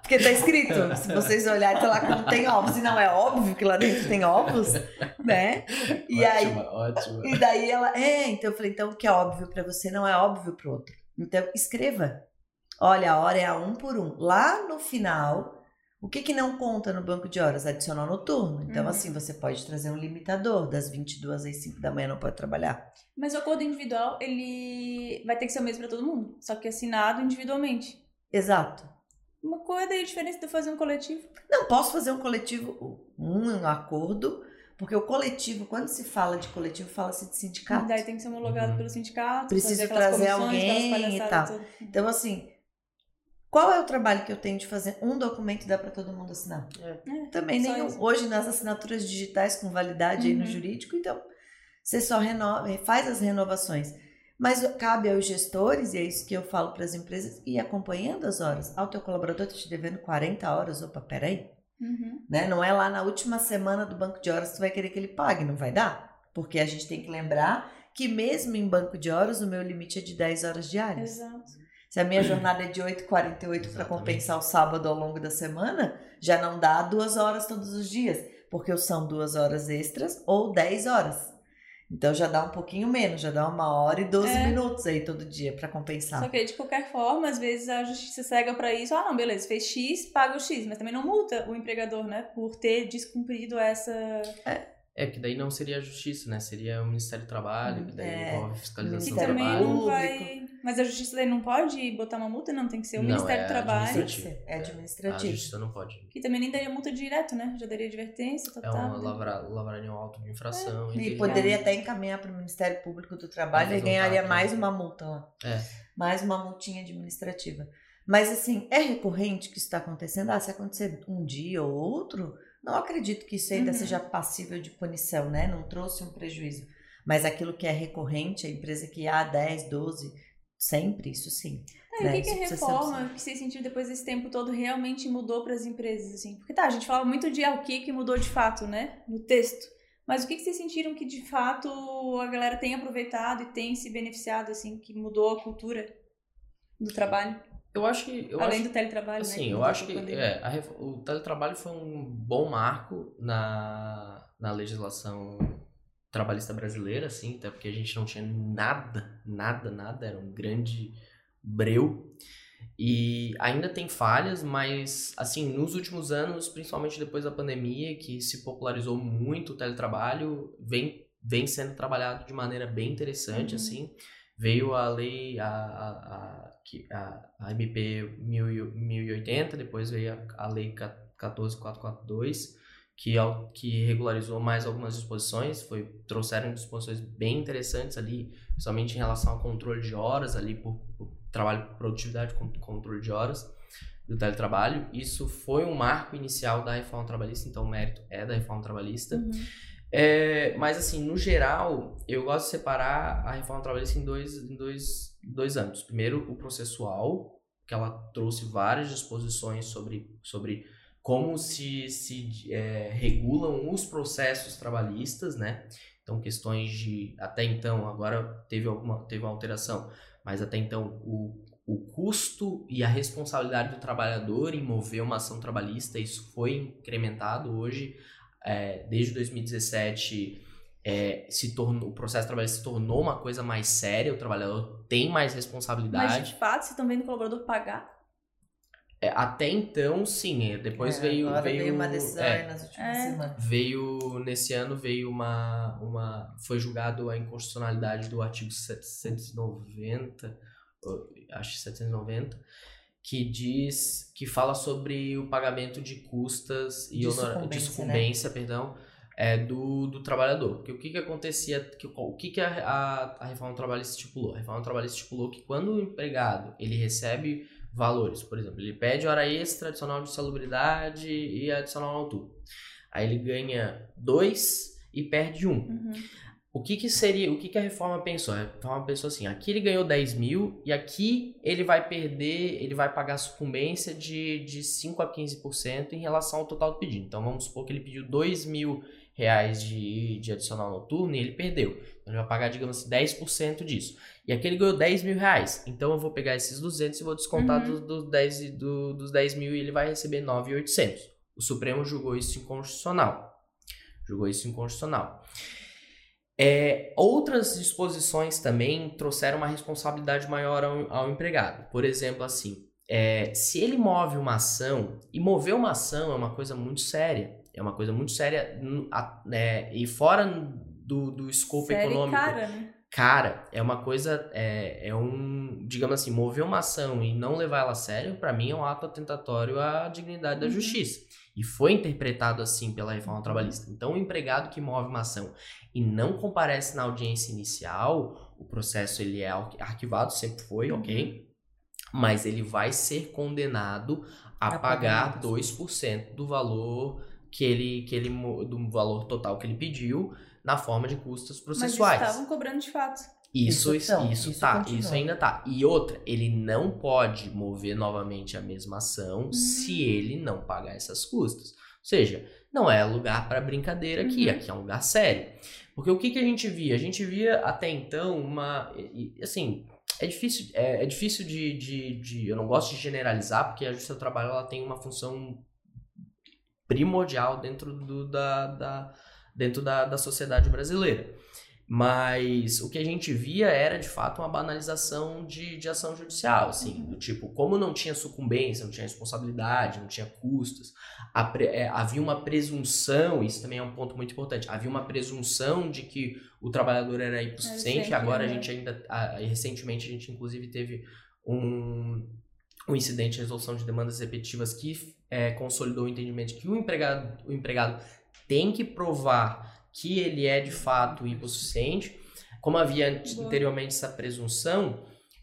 [SPEAKER 2] Porque tá escrito, se vocês olharem, tá lá contém ovos. E não é óbvio que lá dentro tem ovos, né? E
[SPEAKER 3] ótima,
[SPEAKER 2] aí,
[SPEAKER 3] ótima.
[SPEAKER 2] E daí ela, é, então eu falei, então o que é óbvio para você não é óbvio pro outro. Então escreva. Olha, a hora é a um por um. Lá no final, o que, que não conta no banco de horas? Adicional noturno. Então, uhum. assim, você pode trazer um limitador. Das 22 às 5 da manhã não pode trabalhar.
[SPEAKER 1] Mas o acordo individual, ele vai ter que ser o mesmo para todo mundo. Só que assinado individualmente.
[SPEAKER 2] Exato.
[SPEAKER 1] Uma coisa é a diferença de fazer um coletivo?
[SPEAKER 2] Não, posso fazer um coletivo, um acordo, porque o coletivo, quando se fala de coletivo, fala-se de sindicato.
[SPEAKER 1] Daí tem que ser homologado uhum. pelo sindicato.
[SPEAKER 2] Precisa trazer alguém e tal. Então, assim, qual é o trabalho que eu tenho de fazer um documento e dá para todo mundo assinar? É. É, Também nem hoje nas assinaturas digitais com validade uhum. aí no uhum. jurídico, então você só renova, faz as renovações. Mas cabe aos gestores, e é isso que eu falo para as empresas, ir acompanhando as horas. Ah, o teu colaborador está te devendo 40 horas. Opa, peraí. Uhum. Né? Não é lá na última semana do banco de horas que tu vai querer que ele pague, não vai dar. Porque a gente tem que lembrar que mesmo em banco de horas, o meu limite é de 10 horas diárias.
[SPEAKER 1] Exato.
[SPEAKER 2] Se a minha jornada é de 8h48 para compensar o sábado ao longo da semana, já não dá duas horas todos os dias, porque são duas horas extras ou 10 horas. Então já dá um pouquinho menos, já dá uma hora e 12 é. minutos aí todo dia para compensar.
[SPEAKER 1] Só que de qualquer forma, às vezes a justiça cega para isso. Ah, não, beleza, fez X, paga o X, mas também não multa o empregador, né, por ter descumprido essa.
[SPEAKER 3] É. É, que daí não seria a justiça, né? Seria o Ministério do Trabalho, que daí é. envolve fiscalização
[SPEAKER 1] do
[SPEAKER 3] trabalho.
[SPEAKER 1] Não vai... Mas a justiça daí não pode botar uma multa, não, tem que ser o não, Ministério
[SPEAKER 3] é
[SPEAKER 1] do Trabalho.
[SPEAKER 2] É administrativo.
[SPEAKER 3] A justiça não pode.
[SPEAKER 1] Que também nem daria multa direto, né? Já daria advertência, total.
[SPEAKER 3] É uma lavra, lavraria alto de infração.
[SPEAKER 2] É. E poderia até encaminhar para o Ministério Público do Trabalho e ganharia mais uma multa lá.
[SPEAKER 3] É.
[SPEAKER 2] Mais uma multinha administrativa. Mas assim, é recorrente que isso está acontecendo? Ah, se acontecer um dia ou outro não acredito que isso ainda uhum. seja passível de punição, né? Não trouxe um prejuízo. Mas aquilo que é recorrente, a empresa que há 10, 12, sempre, isso sim.
[SPEAKER 1] É, né? O que, que a reforma que você sentiu depois desse tempo todo realmente mudou para as empresas? Assim? Porque tá, a gente fala muito de o que, que mudou de fato, né? No texto. Mas o que, que vocês sentiram que de fato a galera tem aproveitado e tem se beneficiado, assim, que mudou a cultura do trabalho?
[SPEAKER 3] Eu acho que. Eu
[SPEAKER 1] Além
[SPEAKER 3] acho,
[SPEAKER 1] do teletrabalho,
[SPEAKER 3] assim,
[SPEAKER 1] né?
[SPEAKER 3] eu acho que é, a, o teletrabalho foi um bom marco na, na legislação trabalhista brasileira, assim, até porque a gente não tinha nada, nada, nada, era um grande breu. E ainda tem falhas, mas, assim, nos últimos anos, principalmente depois da pandemia, que se popularizou muito o teletrabalho, vem, vem sendo trabalhado de maneira bem interessante, uhum. assim. Veio a lei, a, a que a, a MP 1080, depois veio a, a Lei 14442, que, que regularizou mais algumas disposições, foi, trouxeram disposições bem interessantes ali, principalmente em relação ao controle de horas ali, por, por trabalho por produtividade, controle de horas do teletrabalho. Isso foi um marco inicial da reforma trabalhista, então o mérito é da reforma trabalhista. Uhum. É, mas assim, no geral, eu gosto de separar a reforma trabalhista em dois, em dois, dois âmbitos. Primeiro, o processual, que ela trouxe várias disposições sobre, sobre como se, se é, regulam os processos trabalhistas, né? Então, questões de. Até então, agora teve alguma teve uma alteração, mas até então o, o custo e a responsabilidade do trabalhador em mover uma ação trabalhista, isso foi incrementado hoje é, desde 2017 é, se tornou, o processo trabalhista se tornou uma coisa mais séria, o trabalhador tem mais responsabilidade.
[SPEAKER 1] Mas de fato, vocês estão vendo o colaborador pagar?
[SPEAKER 3] É, até então, sim. É, depois
[SPEAKER 2] É,
[SPEAKER 3] veio,
[SPEAKER 2] agora
[SPEAKER 3] veio,
[SPEAKER 2] veio uma decisão
[SPEAKER 3] é,
[SPEAKER 2] nas últimas
[SPEAKER 1] É.
[SPEAKER 2] semanas.
[SPEAKER 3] veio nesse ano veio uma, uma foi julgado a inconstitucionalidade do artigo 790, ou, acho que 790, que diz que fala sobre o pagamento de custas e
[SPEAKER 2] De sucumbência,
[SPEAKER 3] de sucumbência, perdão, é, do, do trabalhador. Porque o que, que acontecia, que, o que, que a, a, a reforma trabalhista estipulou? A reforma trabalhista estipulou que quando o empregado ele recebe valores, por exemplo, ele pede hora extra, adicional de salubridade e adicional noturno. Aí ele ganha dois e perde um.
[SPEAKER 1] Uhum.
[SPEAKER 3] O que que seria, o que que a reforma pensou? A reforma pensou assim, aqui ele ganhou 10 mil e aqui ele vai perder, ele vai pagar sucumbência de, de 5 a 15% em relação ao total do pedido. Então vamos supor que ele pediu 2 mil reais de, de adicional noturno e ele perdeu. Então ele vai pagar, digamos assim, 10% disso. E aqui ele ganhou 10 mil reais. Então eu vou pegar esses 200 e vou descontar
[SPEAKER 1] Uhum.
[SPEAKER 3] dos, dos, 10, e- do, dos 10 mil e ele vai receber 9.800. O Supremo julgou isso inconstitucional. Julgou isso inconstitucional. É, outras disposições também trouxeram uma responsabilidade maior ao, ao empregado. Por exemplo, assim, é, se ele move uma ação, e mover uma ação é uma coisa muito séria, é uma coisa muito séria né, e fora do, do escopo
[SPEAKER 1] Série
[SPEAKER 3] econômico.
[SPEAKER 1] cara, né?
[SPEAKER 3] Cara, é uma coisa, é, é um, digamos assim, mover uma ação e não levar ela a sério, pra mim é um ato atentatório à dignidade da
[SPEAKER 1] Uhum.
[SPEAKER 3] justiça. E foi interpretado assim pela reforma trabalhista. Então, o empregado que move uma ação e não comparece na audiência inicial, o processo ele é ar- arquivado, sempre foi,
[SPEAKER 1] Uhum.
[SPEAKER 3] ok? Mas ele vai ser condenado a,
[SPEAKER 2] A
[SPEAKER 3] pagar 2% do valor que ele, que ele do valor total que ele pediu na forma de custos
[SPEAKER 1] Mas
[SPEAKER 3] processuais.
[SPEAKER 1] eles estavam cobrando de fato.
[SPEAKER 3] Isso,
[SPEAKER 2] Isso
[SPEAKER 3] isso,
[SPEAKER 2] tão,
[SPEAKER 3] isso
[SPEAKER 2] isso
[SPEAKER 3] tá,
[SPEAKER 2] continua.
[SPEAKER 3] isso ainda tá. E outra, ele não pode mover novamente a mesma ação se
[SPEAKER 1] Hum.
[SPEAKER 3] ele não pagar essas custas. Ou seja, não é lugar para brincadeira aqui,
[SPEAKER 1] Uhum.
[SPEAKER 3] aqui é um lugar sério. Porque o que, que a gente via? A gente via até então uma. Assim, é difícil, é, é difícil de, de, de- Eu não gosto de generalizar, porque a Justiça do Trabalho ela tem uma função primordial dentro, do, da, da, dentro da, da sociedade brasileira. Mas o que a gente via era, de fato, uma banalização de, de ação judicial, assim, do tipo, como não tinha sucumbência, não tinha responsabilidade, não tinha custos, a é, havia uma presunção, isso também é um ponto muito importante, havia uma presunção de que o trabalhador era
[SPEAKER 1] sempre,
[SPEAKER 3] agora a
[SPEAKER 1] né?
[SPEAKER 3] gente ainda, a- recentemente a gente inclusive teve um, um incidente de resolução de demandas repetitivas que é, consolidou o entendimento de que o empregado, o empregado tem que provar que ele é de fato hipossuficiente, como havia anteriormente essa presunção,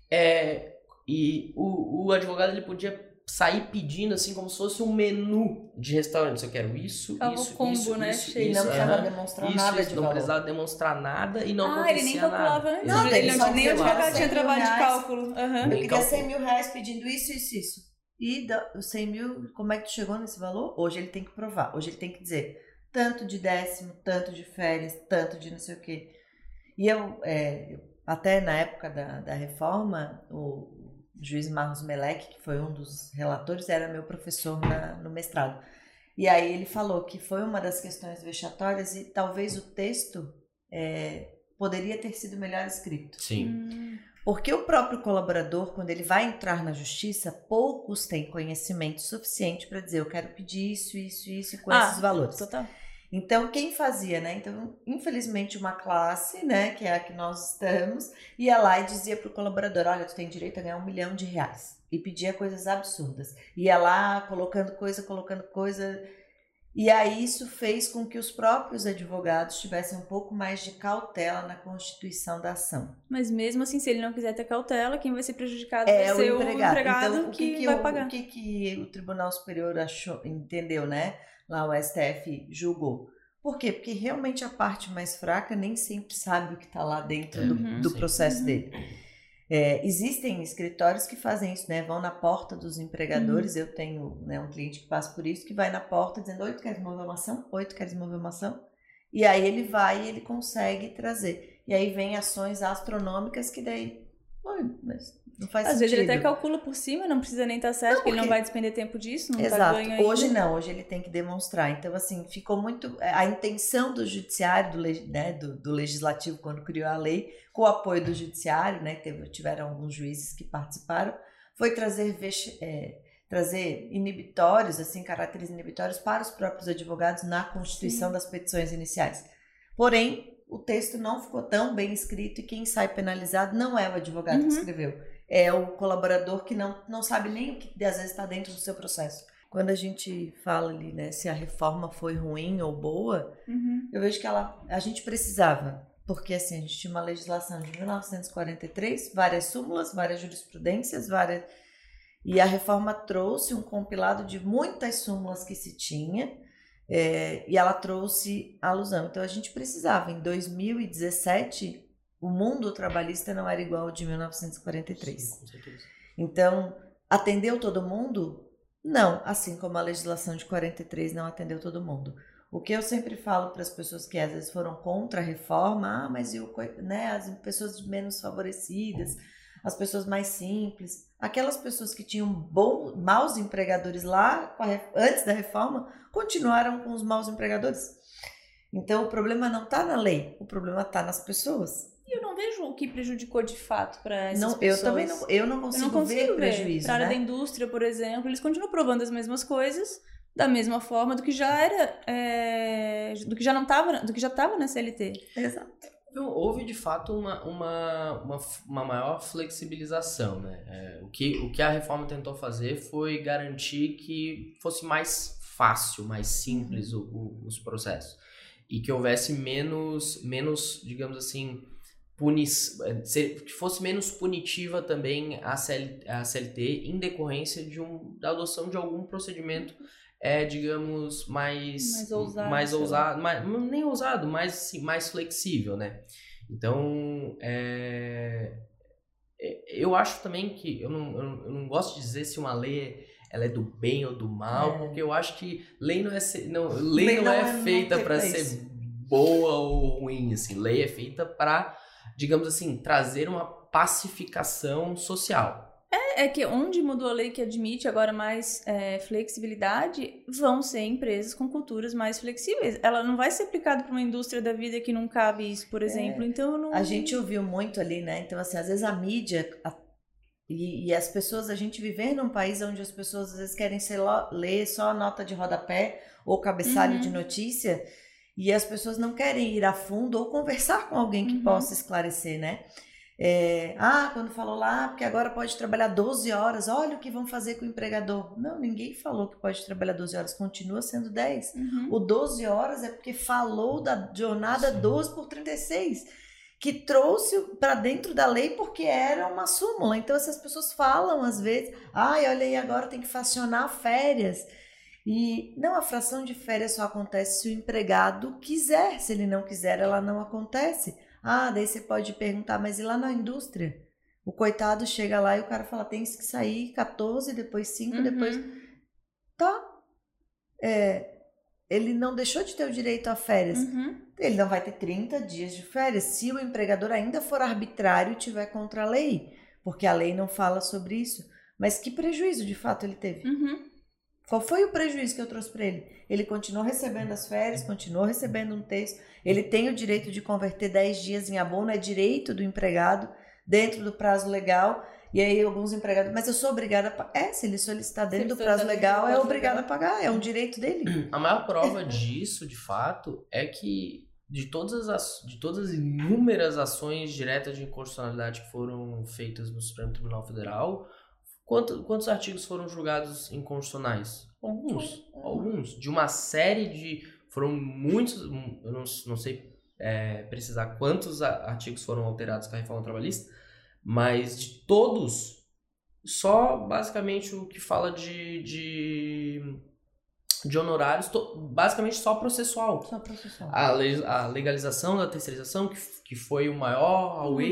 [SPEAKER 3] é, e o, o advogado ele podia sair pedindo assim como se fosse um menu de restaurante. Eu quero isso,
[SPEAKER 1] Ficava
[SPEAKER 3] isso,
[SPEAKER 1] combo,
[SPEAKER 3] isso,
[SPEAKER 1] né,
[SPEAKER 3] isso.
[SPEAKER 2] E
[SPEAKER 3] isso,
[SPEAKER 2] não precisava demonstrar
[SPEAKER 3] Isso,
[SPEAKER 2] nada
[SPEAKER 3] isso,
[SPEAKER 2] de
[SPEAKER 3] não
[SPEAKER 2] valor.
[SPEAKER 3] precisava demonstrar nada e não
[SPEAKER 1] ah, ele nem
[SPEAKER 3] acontecia
[SPEAKER 1] calculava
[SPEAKER 3] nada.
[SPEAKER 1] antes.
[SPEAKER 2] Não,
[SPEAKER 1] ele
[SPEAKER 2] ele
[SPEAKER 1] não, nem o advogado
[SPEAKER 2] "Ah,
[SPEAKER 1] tinha
[SPEAKER 2] 100 mil
[SPEAKER 1] trabalho de
[SPEAKER 2] reais."
[SPEAKER 1] cálculo. Aham.
[SPEAKER 2] Eu queria
[SPEAKER 3] calculo.
[SPEAKER 2] 100 mil reais pedindo isso, isso, isso. E da- os 100 mil, como é que tu chegou nesse valor? Hoje ele tem que provar. Hoje ele tem que dizer tanto de décimo, tanto de férias, tanto de não sei o quê. E eu, é, até na época da, da reforma, o juiz Marcos Melec, que foi um dos relatores, era meu professor na- no mestrado. E aí ele falou que foi uma das questões vexatórias e talvez o texto é, poderia ter sido melhor escrito.
[SPEAKER 3] Sim.
[SPEAKER 1] Hum,
[SPEAKER 2] Porque o próprio colaborador, quando ele vai entrar na justiça, poucos têm conhecimento suficiente para dizer eu quero pedir isso, isso, isso com
[SPEAKER 1] Ah,
[SPEAKER 2] esses valores.
[SPEAKER 1] Total.
[SPEAKER 2] Então, quem fazia, né? Então, infelizmente, uma classe, né, que é a que nós estamos, ia lá e dizia pro colaborador, olha, tu tem direito a ganhar um milhão de reais. E pedia coisas absurdas. Ia lá colocando coisa, colocando coisa. E aí isso fez com que os próprios advogados tivessem um pouco mais de cautela na constituição da ação.
[SPEAKER 1] Mas mesmo assim, se ele não quiser ter cautela, quem vai ser prejudicado
[SPEAKER 2] É
[SPEAKER 1] vai ser
[SPEAKER 2] o empregado. então, o
[SPEAKER 1] que,
[SPEAKER 2] que, que,
[SPEAKER 1] vai
[SPEAKER 2] o,
[SPEAKER 1] pagar.
[SPEAKER 2] o que, que o Tribunal Superior achou, entendeu, né? Lá o STF julgou. Por quê? Porque realmente a parte mais fraca nem sempre sabe o que está lá dentro do,
[SPEAKER 1] Uhum.
[SPEAKER 2] do processo
[SPEAKER 1] Uhum.
[SPEAKER 2] dele. É, existem escritórios que fazem isso, né? Vão na porta dos empregadores. Eu tenho né, um cliente que passa por isso, que vai na porta dizendo: Oi, tu queres mover uma ação? Oi, tu queres mover uma ação? E aí ele vai e ele consegue trazer. E aí vem ações astronômicas que daí. Oi, mas não faz
[SPEAKER 1] Às
[SPEAKER 2] sentido.
[SPEAKER 1] vezes ele até calcula por cima, não precisa nem estar certo, porque ele não vai despender tempo disso, não tá
[SPEAKER 2] Exato.
[SPEAKER 1] ainda.
[SPEAKER 2] Hoje não, hoje ele tem que demonstrar. Então, assim, ficou muito. A intenção do judiciário, do, né, do, do legislativo, quando criou a lei, com o apoio do judiciário, né, teve, tiveram alguns juízes que participaram, foi trazer, vex- é, trazer inibitórios, assim, caracteres inibitórios para os próprios advogados na constituição
[SPEAKER 1] Sim.
[SPEAKER 2] das petições iniciais. Porém, o texto não ficou tão bem escrito e quem sai penalizado não é o advogado
[SPEAKER 1] Uhum.
[SPEAKER 2] que escreveu é o colaborador que não, não sabe nem o que às vezes está dentro do seu processo. Quando a gente fala ali, né, se a reforma foi ruim ou boa,
[SPEAKER 1] Uhum.
[SPEAKER 2] eu vejo que ela, a gente precisava, porque assim, a gente tinha uma legislação de 1943, várias súmulas, várias jurisprudências, várias e a reforma trouxe um compilado de muitas súmulas que se tinha, é, e ela trouxe alusão. Então a gente precisava. Em 2017, o mundo trabalhista não era igual ao de 1943.
[SPEAKER 3] Sim.
[SPEAKER 2] Então, atendeu todo mundo? Não, assim como a legislação de 43 não atendeu todo mundo. O que eu sempre falo para as pessoas que às vezes foram contra a reforma, ah, mas e o, né, as pessoas menos favorecidas, as pessoas mais simples, aquelas pessoas que tinham bom, maus empregadores lá antes da reforma, continuaram com os maus empregadores. Então o problema não está na lei, o problema está nas pessoas.
[SPEAKER 1] Eu não vejo o que prejudicou de fato para essas
[SPEAKER 2] Não, eu
[SPEAKER 1] pessoas.
[SPEAKER 2] também não, eu não
[SPEAKER 1] Eu
[SPEAKER 2] consigo,
[SPEAKER 1] não consigo
[SPEAKER 2] ver
[SPEAKER 1] ver.
[SPEAKER 2] prejuízo.
[SPEAKER 1] Para a área
[SPEAKER 2] né?
[SPEAKER 1] da indústria, por exemplo, eles continuam provando as mesmas coisas da mesma forma do que já era, é, do que já não estava, do que já estava na CLT.
[SPEAKER 2] Exato.
[SPEAKER 3] Não, houve de fato uma, uma, uma, uma maior flexibilização, né? É, o, que, o que a reforma tentou fazer foi garantir que fosse mais fácil, mais simples o- o- os processos. E que houvesse menos, menos digamos assim, que fosse menos punitiva também a, CL, a CLT em decorrência de um, da adoção de algum procedimento, é, digamos, mais,
[SPEAKER 1] Mais ousado,
[SPEAKER 3] mais ousado, mais, nem ousado, mais, assim, mais flexível, né? Então, é, é, eu acho também que eu não, eu, não, gosto de dizer se uma lei ela é do bem ou do mal,
[SPEAKER 2] É.
[SPEAKER 3] porque eu acho que lei não é não, lei,
[SPEAKER 2] Lei
[SPEAKER 3] não,
[SPEAKER 2] não
[SPEAKER 3] é,
[SPEAKER 2] é-
[SPEAKER 3] feita para ser boa ou ruim, assim. Lei é feita para, digamos assim, trazer uma pacificação social.
[SPEAKER 1] É que onde mudou a lei que admite agora mais é, flexibilidade, vão ser empresas com culturas mais flexíveis. Ela não vai ser aplicada para uma indústria da vida que não cabe isso, por exemplo. Então eu não.
[SPEAKER 2] A gente ouviu muito ali, né? Então, assim, às vezes a mídia a- e, e as pessoas, a gente viver num país onde as pessoas às vezes querem lá, ler só a nota de rodapé ou cabeçalho
[SPEAKER 1] Uhum.
[SPEAKER 2] de notícia e as pessoas não querem ir a fundo ou conversar com alguém que
[SPEAKER 1] Uhum.
[SPEAKER 2] possa esclarecer, né? É, ah, quando falou lá, porque agora pode trabalhar 12 horas, olha o que vão fazer com o empregador. Não, ninguém falou que pode trabalhar 12 horas, continua sendo 10.
[SPEAKER 1] Uhum.
[SPEAKER 2] O 12 horas é porque falou da jornada
[SPEAKER 3] Sim.
[SPEAKER 2] 12 por 36, que trouxe para dentro da lei porque era uma súmula. Então essas pessoas falam às vezes, ai, olha aí, agora tem que fracionar férias. E não, a fração de férias só acontece se o empregado quiser. Se ele não quiser, ela não acontece. Ah, daí você pode perguntar, mas e lá na indústria? O coitado chega lá e o cara fala, tem que sair 14, depois 5, depois
[SPEAKER 1] Uhum.
[SPEAKER 2] tá. É, ele não deixou de ter o direito a férias.
[SPEAKER 1] Uhum.
[SPEAKER 2] Ele não vai ter 30 dias de férias se o empregador ainda for arbitrário e tiver contra a lei, porque a lei não fala sobre isso. Mas que prejuízo de fato ele teve?
[SPEAKER 1] Uhum.
[SPEAKER 2] Qual foi o prejuízo que eu trouxe para ele? Ele continuou recebendo as férias, continuou recebendo um texto. Ele tem o direito de converter 10 dias em abono, é direito do empregado dentro do prazo legal. E aí alguns empregados, mas eu sou obrigada a pagar. É, se ele solicitar dentro
[SPEAKER 1] ele
[SPEAKER 2] do prazo legal, é
[SPEAKER 1] prazo
[SPEAKER 2] obrigado a pagar, é um direito dele. (clears throat)
[SPEAKER 3] A maior prova disso, de fato, é que de todas as, de todas as inúmeras ações diretas de inconstitucionalidade que foram feitas no Supremo Tribunal Federal, quanto- quantos artigos foram julgados inconstitucionais? Alguns. Alguns. De uma série de. Foram muitos. Eu não, não sei é, precisar quantos artigos foram alterados com a reforma trabalhista, mas de todos, só basicamente o que fala de, de de honorários, basicamente só processual.
[SPEAKER 2] Só processual.
[SPEAKER 3] A, a legalização da terceirização, que, que foi o maior
[SPEAKER 1] auê,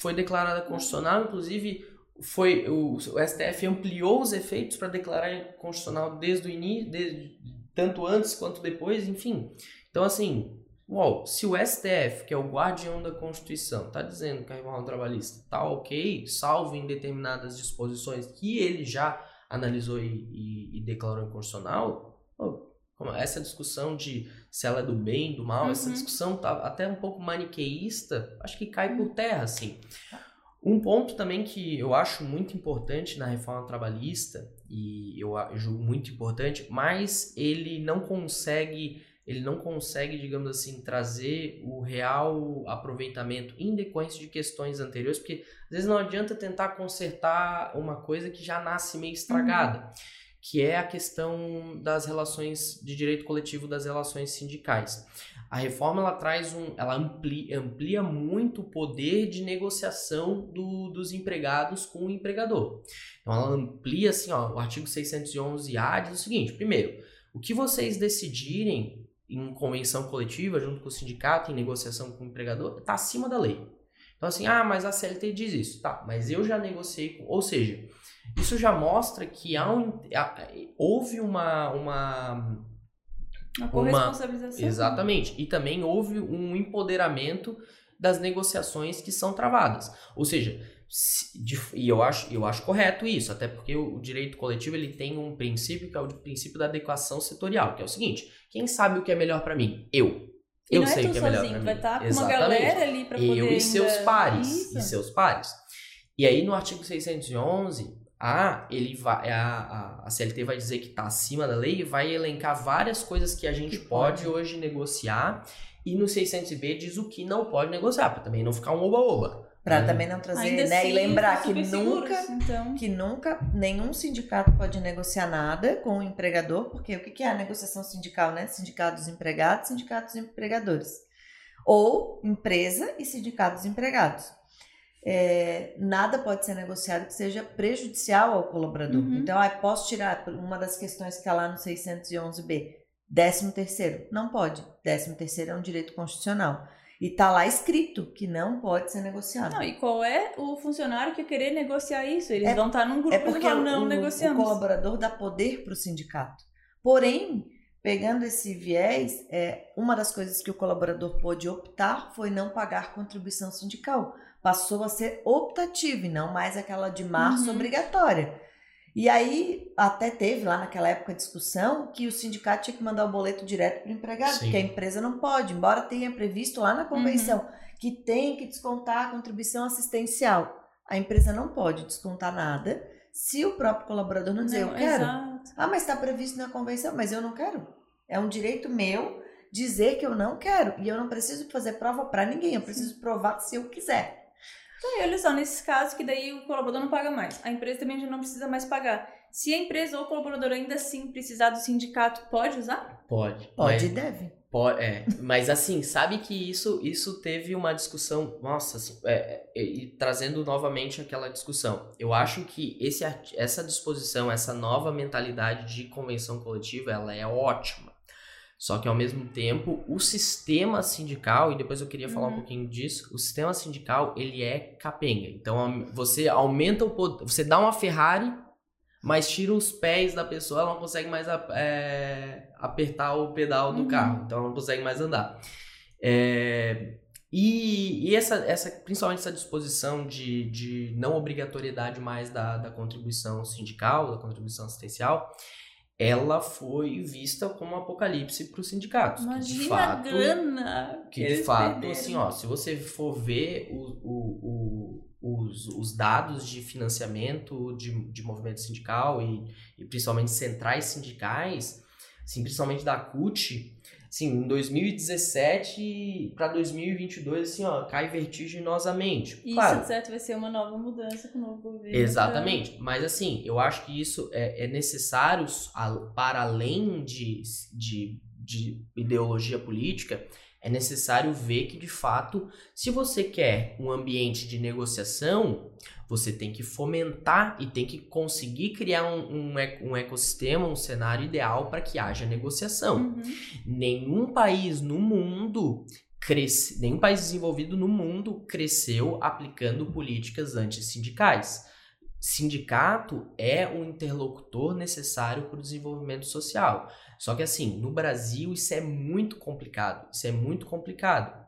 [SPEAKER 3] foi declarada constitucional, inclusive foi o, o STF ampliou os efeitos para declarar constitucional desde o início, desde, tanto antes quanto depois, enfim. Então, assim, uau, se o STF, que é o guardião da Constituição, está dizendo que a reforma trabalhista está ok, salvo em determinadas disposições que ele já analisou e, e, e declarou inconstitucional, essa discussão de se ela é do bem, do mal, uhum. essa discussão tá até um pouco maniqueísta, acho que cai por terra, assim. Um ponto também que eu acho muito importante na reforma trabalhista, e eu julgo muito importante, mas ele não consegue, ele não consegue, digamos assim, trazer o real aproveitamento em decorrência de questões anteriores, porque às vezes não adianta tentar consertar uma coisa que já nasce meio estragada. Uhum. Que é a questão das relações de direito coletivo das relações sindicais. A reforma ela traz um, ela amplia, amplia muito o poder de negociação do, dos empregados com o empregador. Então ela amplia assim, ó, o artigo 611-A diz o seguinte: primeiro, o que vocês decidirem em convenção coletiva junto com o sindicato em negociação com o empregador está acima da lei. Então assim, ah, mas a CLT diz isso, tá? Mas eu já negociei com, ou seja, isso já mostra que há um, houve uma, uma
[SPEAKER 1] uma corresponsabilização.
[SPEAKER 3] Uma, exatamente. E também houve um empoderamento das negociações que são travadas. Ou seja, se, de, e eu acho, eu acho correto isso, até porque o, direito coletivo ele tem um princípio que é o princípio da adequação setorial, que é o seguinte: quem sabe o que é melhor para mim? Eu.
[SPEAKER 1] E
[SPEAKER 3] eu
[SPEAKER 1] é
[SPEAKER 3] sei o que é melhor
[SPEAKER 1] para
[SPEAKER 3] mim.
[SPEAKER 1] Vai estar tá com uma galera ali para poder.
[SPEAKER 3] Eu e seus
[SPEAKER 1] ainda...
[SPEAKER 3] pares.
[SPEAKER 1] Isso.
[SPEAKER 3] E seus pares. E aí no artigo 611, a, ele vai, a, a, CLT vai dizer que está acima da lei e vai elencar várias coisas que a gente que pode, pode hoje negociar. E no 600B diz o que não pode negociar, para também não ficar um oba-oba.
[SPEAKER 2] Para também não trazer, né? Assim, e lembrar que nunca, então. que nunca nenhum sindicato pode negociar nada com o empregador, porque o que é a negociação sindical, né? Sindicatos empregados, sindicatos empregadores. Ou empresa e sindicatos empregados é, nada pode ser negociado que seja prejudicial ao colaborador. Uhum. Então, ah, posso tirar uma das questões que está lá no 611B, 13 terceiro. Não pode. 13 terceiro é um direito constitucional. E tá lá escrito que não pode ser negociado.
[SPEAKER 1] Não, e qual é o funcionário que querer negociar isso? Eles é, vão estar tá num grupo
[SPEAKER 2] é porque
[SPEAKER 1] falar, não
[SPEAKER 2] o,
[SPEAKER 1] negociamos.
[SPEAKER 2] O colaborador dá poder para o sindicato. Porém, pegando esse viés, é, uma das coisas que o colaborador pôde optar foi não pagar contribuição sindical passou a ser optativa e não mais aquela de março uhum. obrigatória. E aí até teve lá naquela época discussão que o sindicato tinha que mandar o boleto direto para o empregado, Sim. porque a empresa não pode, embora tenha previsto lá na convenção uhum. que tem que descontar a contribuição assistencial. A empresa não pode descontar nada se o próprio colaborador não dizer não, eu quero.
[SPEAKER 1] Exato.
[SPEAKER 2] Ah, mas está previsto na convenção, mas eu não quero. É um direito meu dizer que eu não quero e eu não preciso fazer prova para ninguém, eu preciso provar se eu quiser.
[SPEAKER 1] Então, olha só, nesses casos que daí o colaborador não paga mais, a empresa também já não precisa mais pagar. Se a empresa ou o colaborador ainda assim precisar do sindicato, pode usar?
[SPEAKER 3] Pode.
[SPEAKER 2] Pode e deve.
[SPEAKER 3] Pode, é. Mas assim, sabe que isso, isso teve uma discussão, nossa, assim, é, é, e trazendo novamente aquela discussão. Eu acho que esse, essa disposição, essa nova mentalidade de convenção coletiva, ela é ótima. Só que ao mesmo tempo, o sistema sindical, e depois eu queria falar uhum. um pouquinho disso, o sistema sindical, ele é capenga. Então você aumenta o poder, você dá uma Ferrari, mas tira os pés da pessoa, ela não consegue mais é, apertar o pedal do uhum. carro, então ela não consegue mais andar. É, e, e, essa, essa, principalmente essa disposição de, de não obrigatoriedade mais da, da contribuição sindical, da contribuição assistencial, ela foi vista como um apocalipse para os sindicatos.
[SPEAKER 1] Imagina
[SPEAKER 3] de fato,
[SPEAKER 1] a grana!
[SPEAKER 3] Que de fato, perderam. assim, ó, se você for ver o, o, o, os, os dados de financiamento de, de movimento sindical e, e principalmente centrais sindicais, assim, principalmente da CUT, Sim, em 2017 para 2022, assim, ó, cai vertiginosamente.
[SPEAKER 1] Isso,
[SPEAKER 3] claro,
[SPEAKER 1] de certo, vai ser uma nova mudança com o novo governo.
[SPEAKER 3] Exatamente. Pra... Mas, assim, eu acho que isso é, é necessário, para além de, de, de ideologia política, É necessário ver que, de fato, se você quer um ambiente de negociação, você tem que fomentar e tem que conseguir criar um, um, um ecossistema, um cenário ideal para que haja negociação.
[SPEAKER 1] Uhum.
[SPEAKER 3] Nenhum país no mundo cresce, nenhum país desenvolvido no mundo cresceu aplicando políticas antissindicais. Sindicato é um interlocutor necessário para o desenvolvimento social. Só que assim, no Brasil isso é muito complicado. Isso é muito complicado.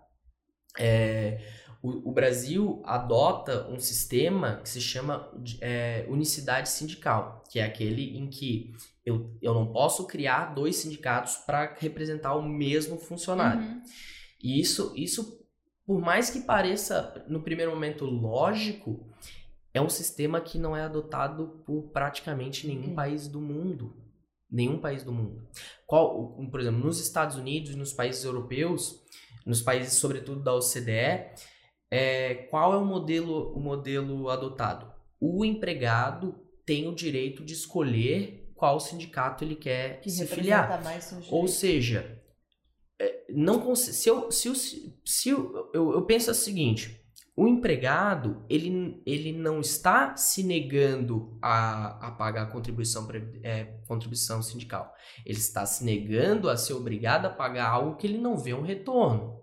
[SPEAKER 3] É, o, o, Brasil adota um sistema que se chama é, unicidade sindical, que é aquele em que eu, eu não posso criar dois sindicatos para representar o mesmo funcionário.
[SPEAKER 1] Uhum.
[SPEAKER 3] E isso, isso, por mais que pareça no primeiro momento lógico, é um sistema que não é adotado por praticamente nenhum
[SPEAKER 2] Uhum.
[SPEAKER 3] país do mundo. Nenhum país do mundo. Qual, por exemplo, nos Estados Unidos, nos países europeus, nos países sobretudo da OCDE, é, qual é o modelo, o modelo adotado? O empregado tem o direito de escolher qual sindicato ele quer
[SPEAKER 2] Que
[SPEAKER 3] se filiar. Ou seja, é, não se eu, se eu, se eu, eu, eu penso o seguinte, o empregado ele, ele não está se negando a, a pagar a contribuição, é, contribuição sindical. Ele está se negando a ser obrigado a pagar algo que ele não vê um retorno.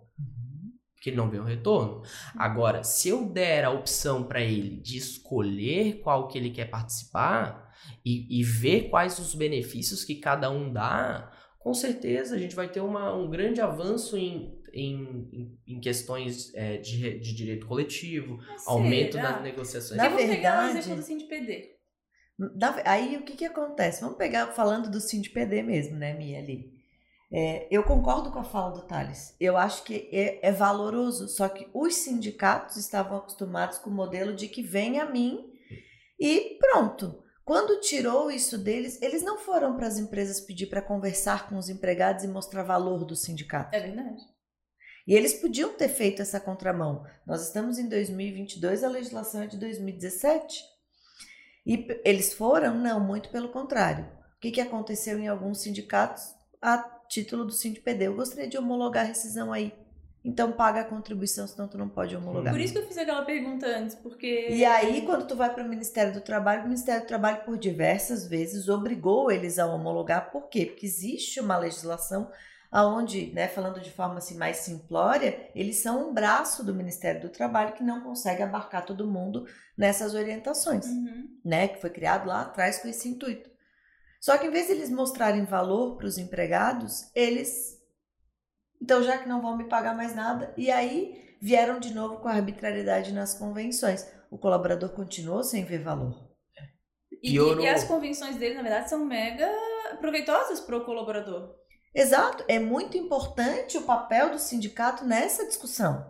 [SPEAKER 3] Que ele não vê um retorno. Agora, se eu der a opção para ele de escolher qual que ele quer participar e, e ver quais os benefícios que cada um dá, com certeza a gente vai ter uma, um grande avanço em, em, em- em questões é, de, de direito coletivo,
[SPEAKER 1] Mas
[SPEAKER 3] aumento
[SPEAKER 1] será?
[SPEAKER 3] das negociações.
[SPEAKER 2] Na
[SPEAKER 1] Eu vou pegar
[SPEAKER 2] verdade-
[SPEAKER 1] exemplo do SINDPD.
[SPEAKER 2] Da- Aí o que, que acontece? Vamos pegar falando do SINDPD mesmo, né, Mia? Ali. É, eu concordo com a fala do Thales. Eu acho que é, é valoroso, só que os sindicatos estavam acostumados com o modelo de que vem a mim e pronto. Quando tirou isso deles, eles não foram para as empresas pedir para conversar com os empregados e mostrar valor do sindicato.
[SPEAKER 1] É verdade.
[SPEAKER 2] E eles podiam ter feito essa contramão. Nós estamos em 2022, a legislação é de 2017. E eles foram? Não, muito pelo contrário. O que, que aconteceu em alguns sindicatos a título do SINDPD? Eu gostaria de homologar a rescisão aí. Então paga a contribuição, senão tu não pode homologar.
[SPEAKER 1] Por isso que eu fiz aquela pergunta antes, porque.
[SPEAKER 2] E aí, quando tu vai para o Ministério do Trabalho, o Ministério do Trabalho, por diversas vezes, obrigou eles a homologar. Por quê? Porque existe uma legislação aonde, né, falando de forma assim mais simplória, eles são um braço do Ministério do Trabalho que não consegue abarcar todo mundo nessas orientações,
[SPEAKER 1] Uhum.
[SPEAKER 2] né, que foi criado lá atrás com esse intuito. Só que em vez de eles mostrarem valor para os empregados, eles então já que não vão me pagar mais nada, e aí vieram de novo com a arbitrariedade nas convenções. O colaborador continuou sem ver valor.
[SPEAKER 1] E,
[SPEAKER 3] Piorou.
[SPEAKER 1] e as convenções dele, na verdade, são mega proveitosas para o colaborador.
[SPEAKER 2] Exato, é muito importante o papel do sindicato nessa discussão.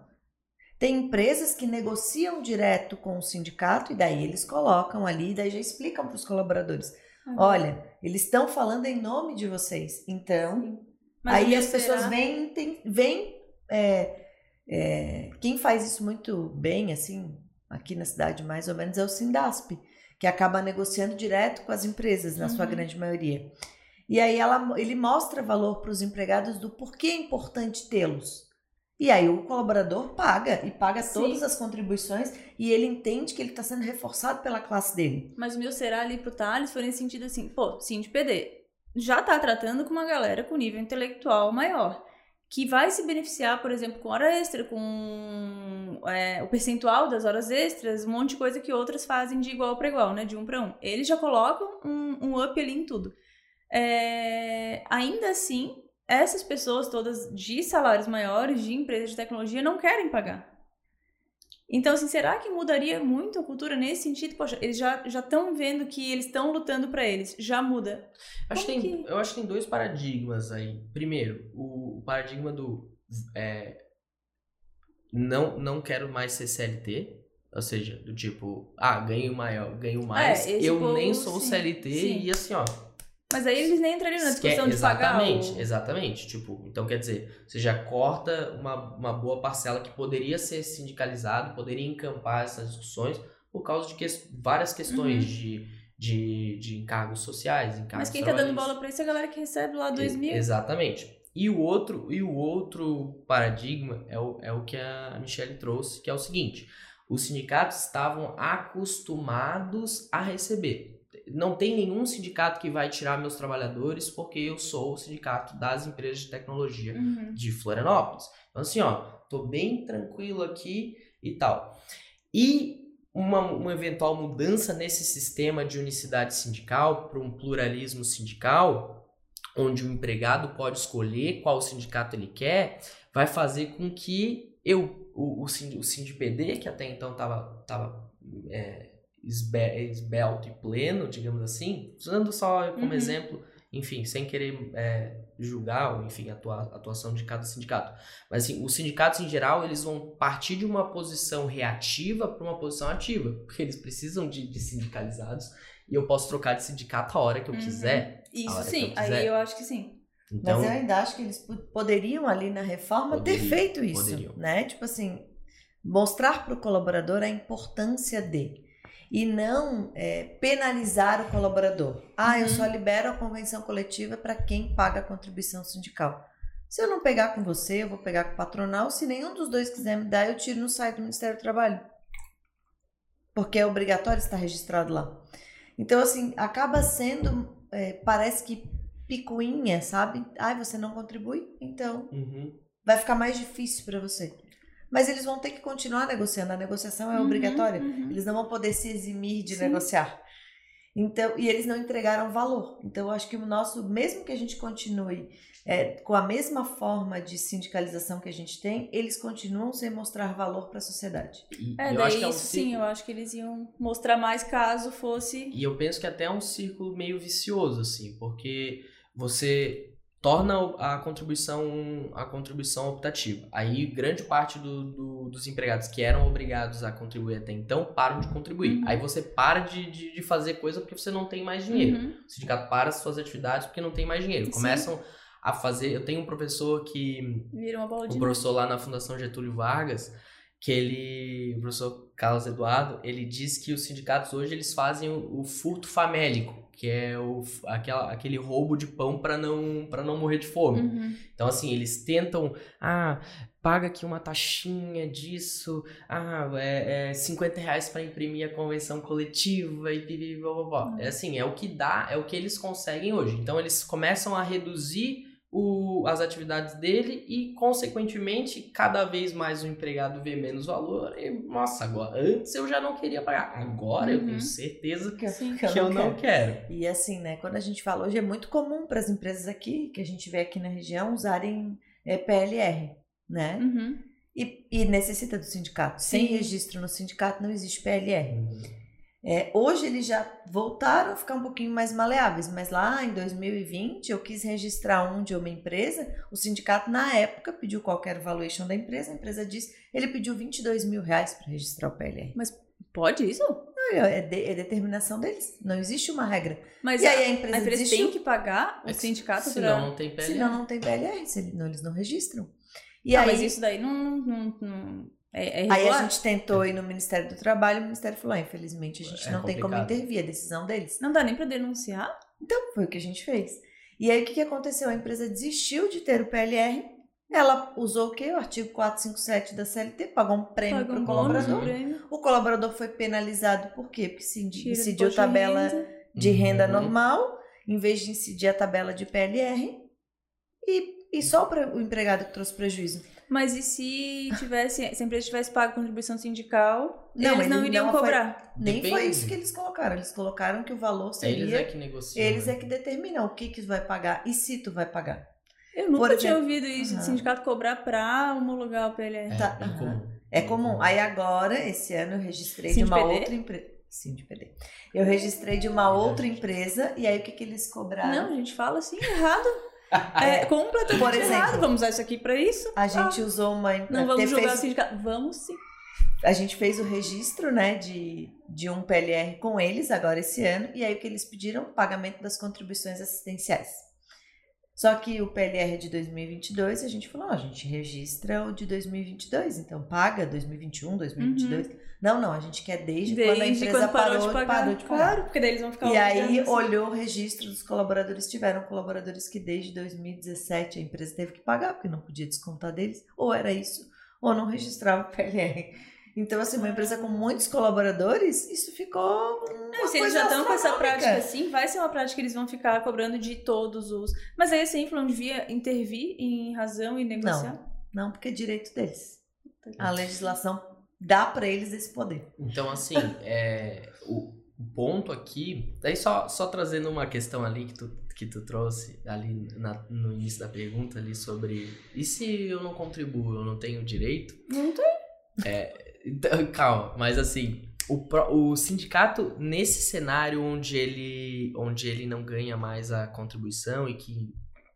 [SPEAKER 2] Tem empresas que negociam direto com o sindicato e daí eles colocam ali, daí já explicam para os colaboradores:
[SPEAKER 1] Uhum.
[SPEAKER 2] olha, eles estão falando em nome de vocês, então Aí as
[SPEAKER 1] meu
[SPEAKER 2] pessoas
[SPEAKER 1] será-
[SPEAKER 2] vêm, tem- vêm é, é, quem faz isso muito bem, assim, aqui na cidade mais ou menos, é o Sindasp, que acaba negociando direto com as empresas, na sua
[SPEAKER 1] Uhum.
[SPEAKER 2] grande maioria. E aí ela, ele mostra valor para os empregados do porquê é importante tê-los. E aí o colaborador paga, e paga
[SPEAKER 1] Sim.
[SPEAKER 2] todas as contribuições, e ele entende que ele está sendo reforçado pela classe dele.
[SPEAKER 1] Mas o meu será ali pro Thales foi nesse sentido assim, pô, SINDPD já tá tratando com uma galera com nível intelectual maior. Que vai se beneficiar, por exemplo, com hora extra, com é, o percentual das horas extras, um monte de coisa que outras fazem de igual para igual, né? De um para um. Eles já colocam um, um up ali em tudo. É, ainda assim, essas pessoas todas de salários maiores, de empresas de tecnologia, não querem pagar. Então, assim, será que mudaria muito a cultura nesse sentido? Poxa, eles já estão vendo que eles estão lutando pra eles. Já muda.
[SPEAKER 3] Acho tem,
[SPEAKER 1] que-
[SPEAKER 3] Eu acho que tem dois paradigmas aí. Primeiro, o, o paradigma do é, não, não quero mais ser CLT. Ou seja, do tipo, ah, ganho maior, ganho mais.
[SPEAKER 1] esse
[SPEAKER 3] eu
[SPEAKER 1] povo,
[SPEAKER 3] nem sou
[SPEAKER 1] sim,
[SPEAKER 3] CLT
[SPEAKER 1] sim.
[SPEAKER 3] e assim, ó.
[SPEAKER 1] Mas aí eles nem entrariam na discussão
[SPEAKER 3] Quer-
[SPEAKER 1] de pagar
[SPEAKER 3] exatamente,
[SPEAKER 1] o...
[SPEAKER 3] exatamente. Tipo, então quer dizer, você já corta uma, uma boa parcela que poderia ser sindicalizado, poderia encampar essas discussões por causa de ques- várias questões
[SPEAKER 1] Uhum.
[SPEAKER 3] de, de, de encargos sociais, encargos
[SPEAKER 1] Mas quem tá dando bola pra isso é a galera que recebe lá dois
[SPEAKER 3] E-
[SPEAKER 1] mil.
[SPEAKER 3] Exatamente. E o outro, e o outro paradigma é o, é o que a Michelle trouxe, que é o seguinte: os sindicatos estavam acostumados a receber. Não tem nenhum sindicato que vai tirar meus trabalhadores porque eu sou o sindicato das empresas de tecnologia
[SPEAKER 1] Uhum.
[SPEAKER 3] de Florianópolis. Então, assim, ó, tô bem tranquilo aqui e tal. E uma, uma eventual mudança nesse sistema de unicidade sindical para um pluralismo sindical, onde o empregado pode escolher qual sindicato ele quer, vai fazer com que eu, o, o, o SindPD, que até então estava tava, é, esbe- esbelto e pleno, digamos assim, usando só como
[SPEAKER 1] Uhum.
[SPEAKER 3] exemplo, enfim, sem querer é, julgar, ou enfim, a atua- atuação de cada sindicato. Mas assim, os sindicatos em geral, eles vão partir de uma posição reativa para uma posição ativa, porque eles precisam de, de sindicalizados e eu posso trocar de sindicato a hora que eu
[SPEAKER 1] Uhum.
[SPEAKER 3] quiser.
[SPEAKER 1] Isso sim,
[SPEAKER 3] eu quiser.
[SPEAKER 1] aí eu acho que sim.
[SPEAKER 3] Então,
[SPEAKER 2] Mas eu ainda acho que eles po- poderiam ali na reforma ter
[SPEAKER 3] Poderiam,
[SPEAKER 2] feito isso,
[SPEAKER 3] poderiam.
[SPEAKER 2] né? Tipo assim, mostrar para o colaborador a importância de e não é, penalizar o colaborador. Ah, eu
[SPEAKER 1] Uhum.
[SPEAKER 2] só libero a convenção coletiva para quem paga a contribuição sindical. Se eu não pegar com você, eu vou pegar com o patronal. Se nenhum dos dois quiser me dar, eu tiro no site do Ministério do Trabalho. Porque é obrigatório estar registrado lá. Então, assim, acaba sendo, é, parece que picuinha, sabe? Ai, você não contribui? Então,
[SPEAKER 3] uhum.
[SPEAKER 2] vai ficar mais difícil para você. Mas eles vão ter que continuar negociando. A negociação é
[SPEAKER 1] Uhum,
[SPEAKER 2] obrigatória.
[SPEAKER 1] uhum.
[SPEAKER 2] Eles não vão poder se eximir de
[SPEAKER 1] Sim.
[SPEAKER 2] negociar. Então, e eles não entregaram valor. Então, eu acho que o nosso, mesmo que a gente continue é, com a mesma forma de sindicalização que a gente tem, eles continuam sem mostrar valor para a sociedade.
[SPEAKER 3] E,
[SPEAKER 1] É,
[SPEAKER 3] eu
[SPEAKER 1] daí
[SPEAKER 3] acho que é um
[SPEAKER 1] isso sim, eu acho que eles iam mostrar mais caso fosse.
[SPEAKER 3] E eu penso que até é um círculo meio vicioso, assim, porque você torna a contribuição a contribuição optativa. Aí grande parte do- do- dos empregados que eram obrigados a contribuir até então param de contribuir.
[SPEAKER 1] Uhum.
[SPEAKER 3] Aí você para de, de, de fazer coisa porque você não tem mais dinheiro.
[SPEAKER 1] Uhum.
[SPEAKER 3] O sindicato para as suas atividades porque não tem mais dinheiro.
[SPEAKER 1] Sim.
[SPEAKER 3] Começam a fazer. Eu tenho um professor que
[SPEAKER 1] Vira uma bola de neve.
[SPEAKER 3] professor lá na Fundação Getúlio Vargas, que ele, o professor Carlos Eduardo, ele diz que os sindicatos hoje eles fazem o, o furto famélico, que é o, aquela, aquele roubo de pão para não para não morrer de fome.
[SPEAKER 1] Uhum.
[SPEAKER 3] Então assim, eles tentam, ah, paga aqui uma taxinha disso, ah, é, é 50 reais para imprimir a convenção coletiva e pipi, blá, blá, blá.
[SPEAKER 1] Uhum.
[SPEAKER 3] É assim, é o que dá, é o que eles conseguem hoje. Então eles começam a reduzir o, as atividades dele e, consequentemente, cada vez mais o empregado vê menos valor. E, nossa, agora, antes eu já não queria pagar, agora eu
[SPEAKER 1] Uhum.
[SPEAKER 3] tenho certeza
[SPEAKER 2] Que eu,
[SPEAKER 1] Sim.
[SPEAKER 2] que eu
[SPEAKER 3] que eu
[SPEAKER 2] não
[SPEAKER 3] não
[SPEAKER 2] quero.
[SPEAKER 3] quero.
[SPEAKER 2] E assim, né, quando a gente fala hoje, é muito comum para as empresas aqui, que a gente vê aqui na região, usarem é, PLR, né?
[SPEAKER 1] Uhum.
[SPEAKER 2] E, e necessita do sindicato. Sem
[SPEAKER 1] Sim.
[SPEAKER 2] registro no sindicato não existe PLR. É, hoje eles já voltaram a ficar um pouquinho mais maleáveis, mas lá em 2020 eu quis registrar um de uma empresa. O sindicato, na época, pediu qualquer valuation da empresa. A empresa disse ele pediu 22 mil reais para registrar o PLR.
[SPEAKER 1] Pode isso?
[SPEAKER 2] Não, É, de- é determinação deles. Não existe uma regra.
[SPEAKER 1] Mas
[SPEAKER 2] E
[SPEAKER 1] a,
[SPEAKER 2] aí a empresa,
[SPEAKER 1] a empresa
[SPEAKER 2] desistiu.
[SPEAKER 1] tem que pagar o
[SPEAKER 3] Mas
[SPEAKER 1] sindicato
[SPEAKER 3] Senão
[SPEAKER 1] pra.
[SPEAKER 3] não tem PLR.
[SPEAKER 2] Senão não tem PLR, não, eles não registram. E
[SPEAKER 1] Ah,
[SPEAKER 2] aí,
[SPEAKER 1] mas isso daí não. não, não- é, é
[SPEAKER 2] aí a gente tentou ir no Ministério do Trabalho, o Ministério falou: ah, infelizmente a gente
[SPEAKER 3] É
[SPEAKER 2] não tem como
[SPEAKER 3] complicado.
[SPEAKER 2] intervir, é decisão deles.
[SPEAKER 1] Não dá nem pra denunciar?
[SPEAKER 2] Então, foi o que a gente fez. E aí, o que, que aconteceu? A empresa desistiu de ter o PLR, ela usou o quê? O artigo 457 da CLT, pagou um prêmio para o
[SPEAKER 1] um
[SPEAKER 2] colaborador.
[SPEAKER 1] um prêmio,
[SPEAKER 2] O colaborador foi penalizado por quê? Porque se
[SPEAKER 1] de
[SPEAKER 2] tabela
[SPEAKER 1] renda.
[SPEAKER 2] de
[SPEAKER 3] Uhum.
[SPEAKER 2] renda normal, em vez de incidir a tabela de PLR, e, e só o pre- o empregado que trouxe prejuízo.
[SPEAKER 1] Mas e se tivesse, se a empresa tivesse pago contribuição sindical,
[SPEAKER 2] Não,
[SPEAKER 1] eles não iriam
[SPEAKER 2] não foi-
[SPEAKER 1] cobrar.
[SPEAKER 2] Nem foi
[SPEAKER 3] Depende.
[SPEAKER 2] isso que eles colocaram. Eles colocaram que o valor seria.
[SPEAKER 3] Eles é que negociam.
[SPEAKER 2] Eles
[SPEAKER 3] né?
[SPEAKER 2] é que determinam o que, que vai pagar e se tu vai pagar.
[SPEAKER 1] Eu nunca
[SPEAKER 2] Por
[SPEAKER 1] tinha
[SPEAKER 2] exemplo-
[SPEAKER 1] ouvido isso,
[SPEAKER 2] Aham.
[SPEAKER 1] de sindicato cobrar pra homologar o PLR.
[SPEAKER 3] É,
[SPEAKER 2] Tá, aham.
[SPEAKER 3] comum.
[SPEAKER 2] É comum. Aí agora, esse ano, eu registrei de
[SPEAKER 1] Sim, de
[SPEAKER 2] uma
[SPEAKER 1] PD?
[SPEAKER 2] outra empresa. Sim, de PD. Eu registrei de uma outra empresa e aí o que, que eles cobraram?
[SPEAKER 1] Não, a gente fala assim, errado. (laughs) É completamente
[SPEAKER 2] Por exemplo,
[SPEAKER 1] errado. Vamos usar isso aqui pra isso?
[SPEAKER 2] A gente usou uma
[SPEAKER 1] Ah, não vamos julgar
[SPEAKER 2] fez-
[SPEAKER 1] o sindicato. Vamos sim.
[SPEAKER 2] A gente fez o registro, né, de, de um PLR com eles agora esse ano, e aí o que eles pediram? Pagamento das contribuições assistenciais. Só que o PLR de 2022 a gente falou, a gente registra o de 2022, então paga 2021, 2022. Não, não, a gente quer desde,
[SPEAKER 1] Desde
[SPEAKER 2] quando a empresa
[SPEAKER 1] quando parou
[SPEAKER 2] parou,
[SPEAKER 1] de pagar.
[SPEAKER 2] parou de pagar.
[SPEAKER 1] Claro, porque daí eles vão ficar
[SPEAKER 2] E aí
[SPEAKER 1] obrigando.
[SPEAKER 2] olhou o registro dos colaboradores, tiveram colaboradores que desde 2017 a empresa teve que pagar, porque não podia descontar deles, ou era isso, ou não registrava o PLR. Então, assim, uma empresa com muitos colaboradores, isso ficou uma
[SPEAKER 1] Não, se eles já estão com essa prática assim, vai ser uma prática que eles vão ficar cobrando de todos os. Mas aí a Senfla não devia intervir em razão e negociar?
[SPEAKER 2] Não, porque é direito deles. A legislação dá para eles esse poder.
[SPEAKER 3] Então, assim, (laughs) é, o, ponto aqui. Daí só, só trazendo uma questão ali que tu, que tu trouxe ali na- no início da pergunta ali sobre. E se eu não contribuo, eu não tenho direito?
[SPEAKER 1] Não tem.
[SPEAKER 3] Então, (laughs) calma, mas assim, o, o sindicato, nesse cenário onde ele, onde ele não ganha mais a contribuição e que,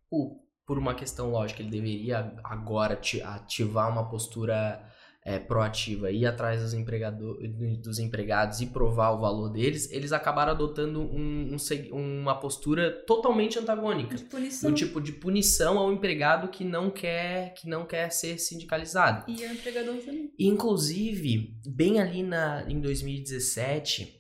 [SPEAKER 3] por, uma questão lógica, ele deveria agora ati- ativar uma postura é, proativa, ir atrás dos, empregador, dos empregados e provar o valor deles, eles acabaram adotando um- um uma postura totalmente antagônica
[SPEAKER 1] De punição.
[SPEAKER 3] do tipo de punição ao empregado que não quer que não quer ser sindicalizado.
[SPEAKER 1] E o empregador também.
[SPEAKER 3] Inclusive, bem ali na, em 2017,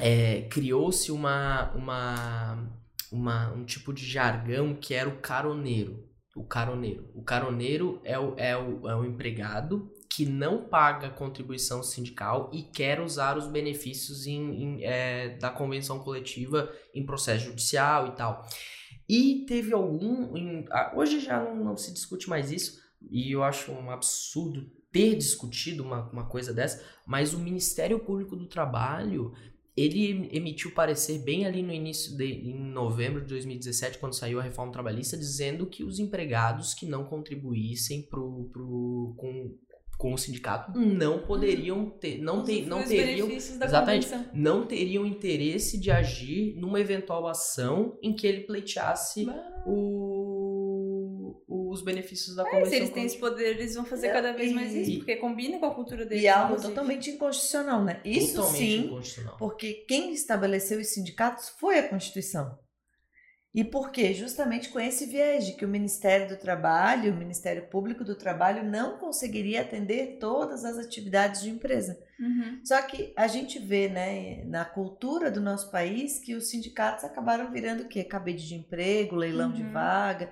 [SPEAKER 3] é, criou-se uma, uma, uma, um tipo de jargão que era o caroneiro. O caroneiro. O caroneiro é o, é o, é o empregado que não paga contribuição sindical e quer usar os benefícios em, em, é, da convenção coletiva em processo judicial e tal. E teve algum. em- hoje já não, não se discute mais isso, e eu acho um absurdo ter discutido uma, uma coisa dessa, mas o Ministério Público do Trabalho ele emitiu parecer bem ali no início de em novembro de 2017, quando saiu a reforma trabalhista, dizendo que os empregados que não contribuíssem pro, pro, com, com o sindicato não poderiam ter, não, ter, não teriam exatamente.
[SPEAKER 1] convenção.
[SPEAKER 3] não teriam interesse de agir numa eventual ação em que ele pleiteasse o, os benefícios da
[SPEAKER 1] É,
[SPEAKER 3] convenção.
[SPEAKER 1] se eles têm esse poder, eles vão fazer cada vez mais
[SPEAKER 2] E-
[SPEAKER 1] isso, porque combina com a cultura deles.
[SPEAKER 2] E algo
[SPEAKER 1] inclusive.
[SPEAKER 2] totalmente inconstitucional, né? Isso
[SPEAKER 3] Totalmente
[SPEAKER 2] sim,
[SPEAKER 3] inconstitucional.
[SPEAKER 2] porque quem estabeleceu os sindicatos foi a Constituição. E por quê? Justamente com esse viés de que o Ministério do Trabalho, o Ministério Público do Trabalho não conseguiria atender todas as atividades de empresa.
[SPEAKER 1] Uhum.
[SPEAKER 2] Só que a gente vê, né, na cultura do nosso país, que os sindicatos acabaram virando o quê? Cabide de emprego, leilão de
[SPEAKER 1] Uhum.
[SPEAKER 2] vaga.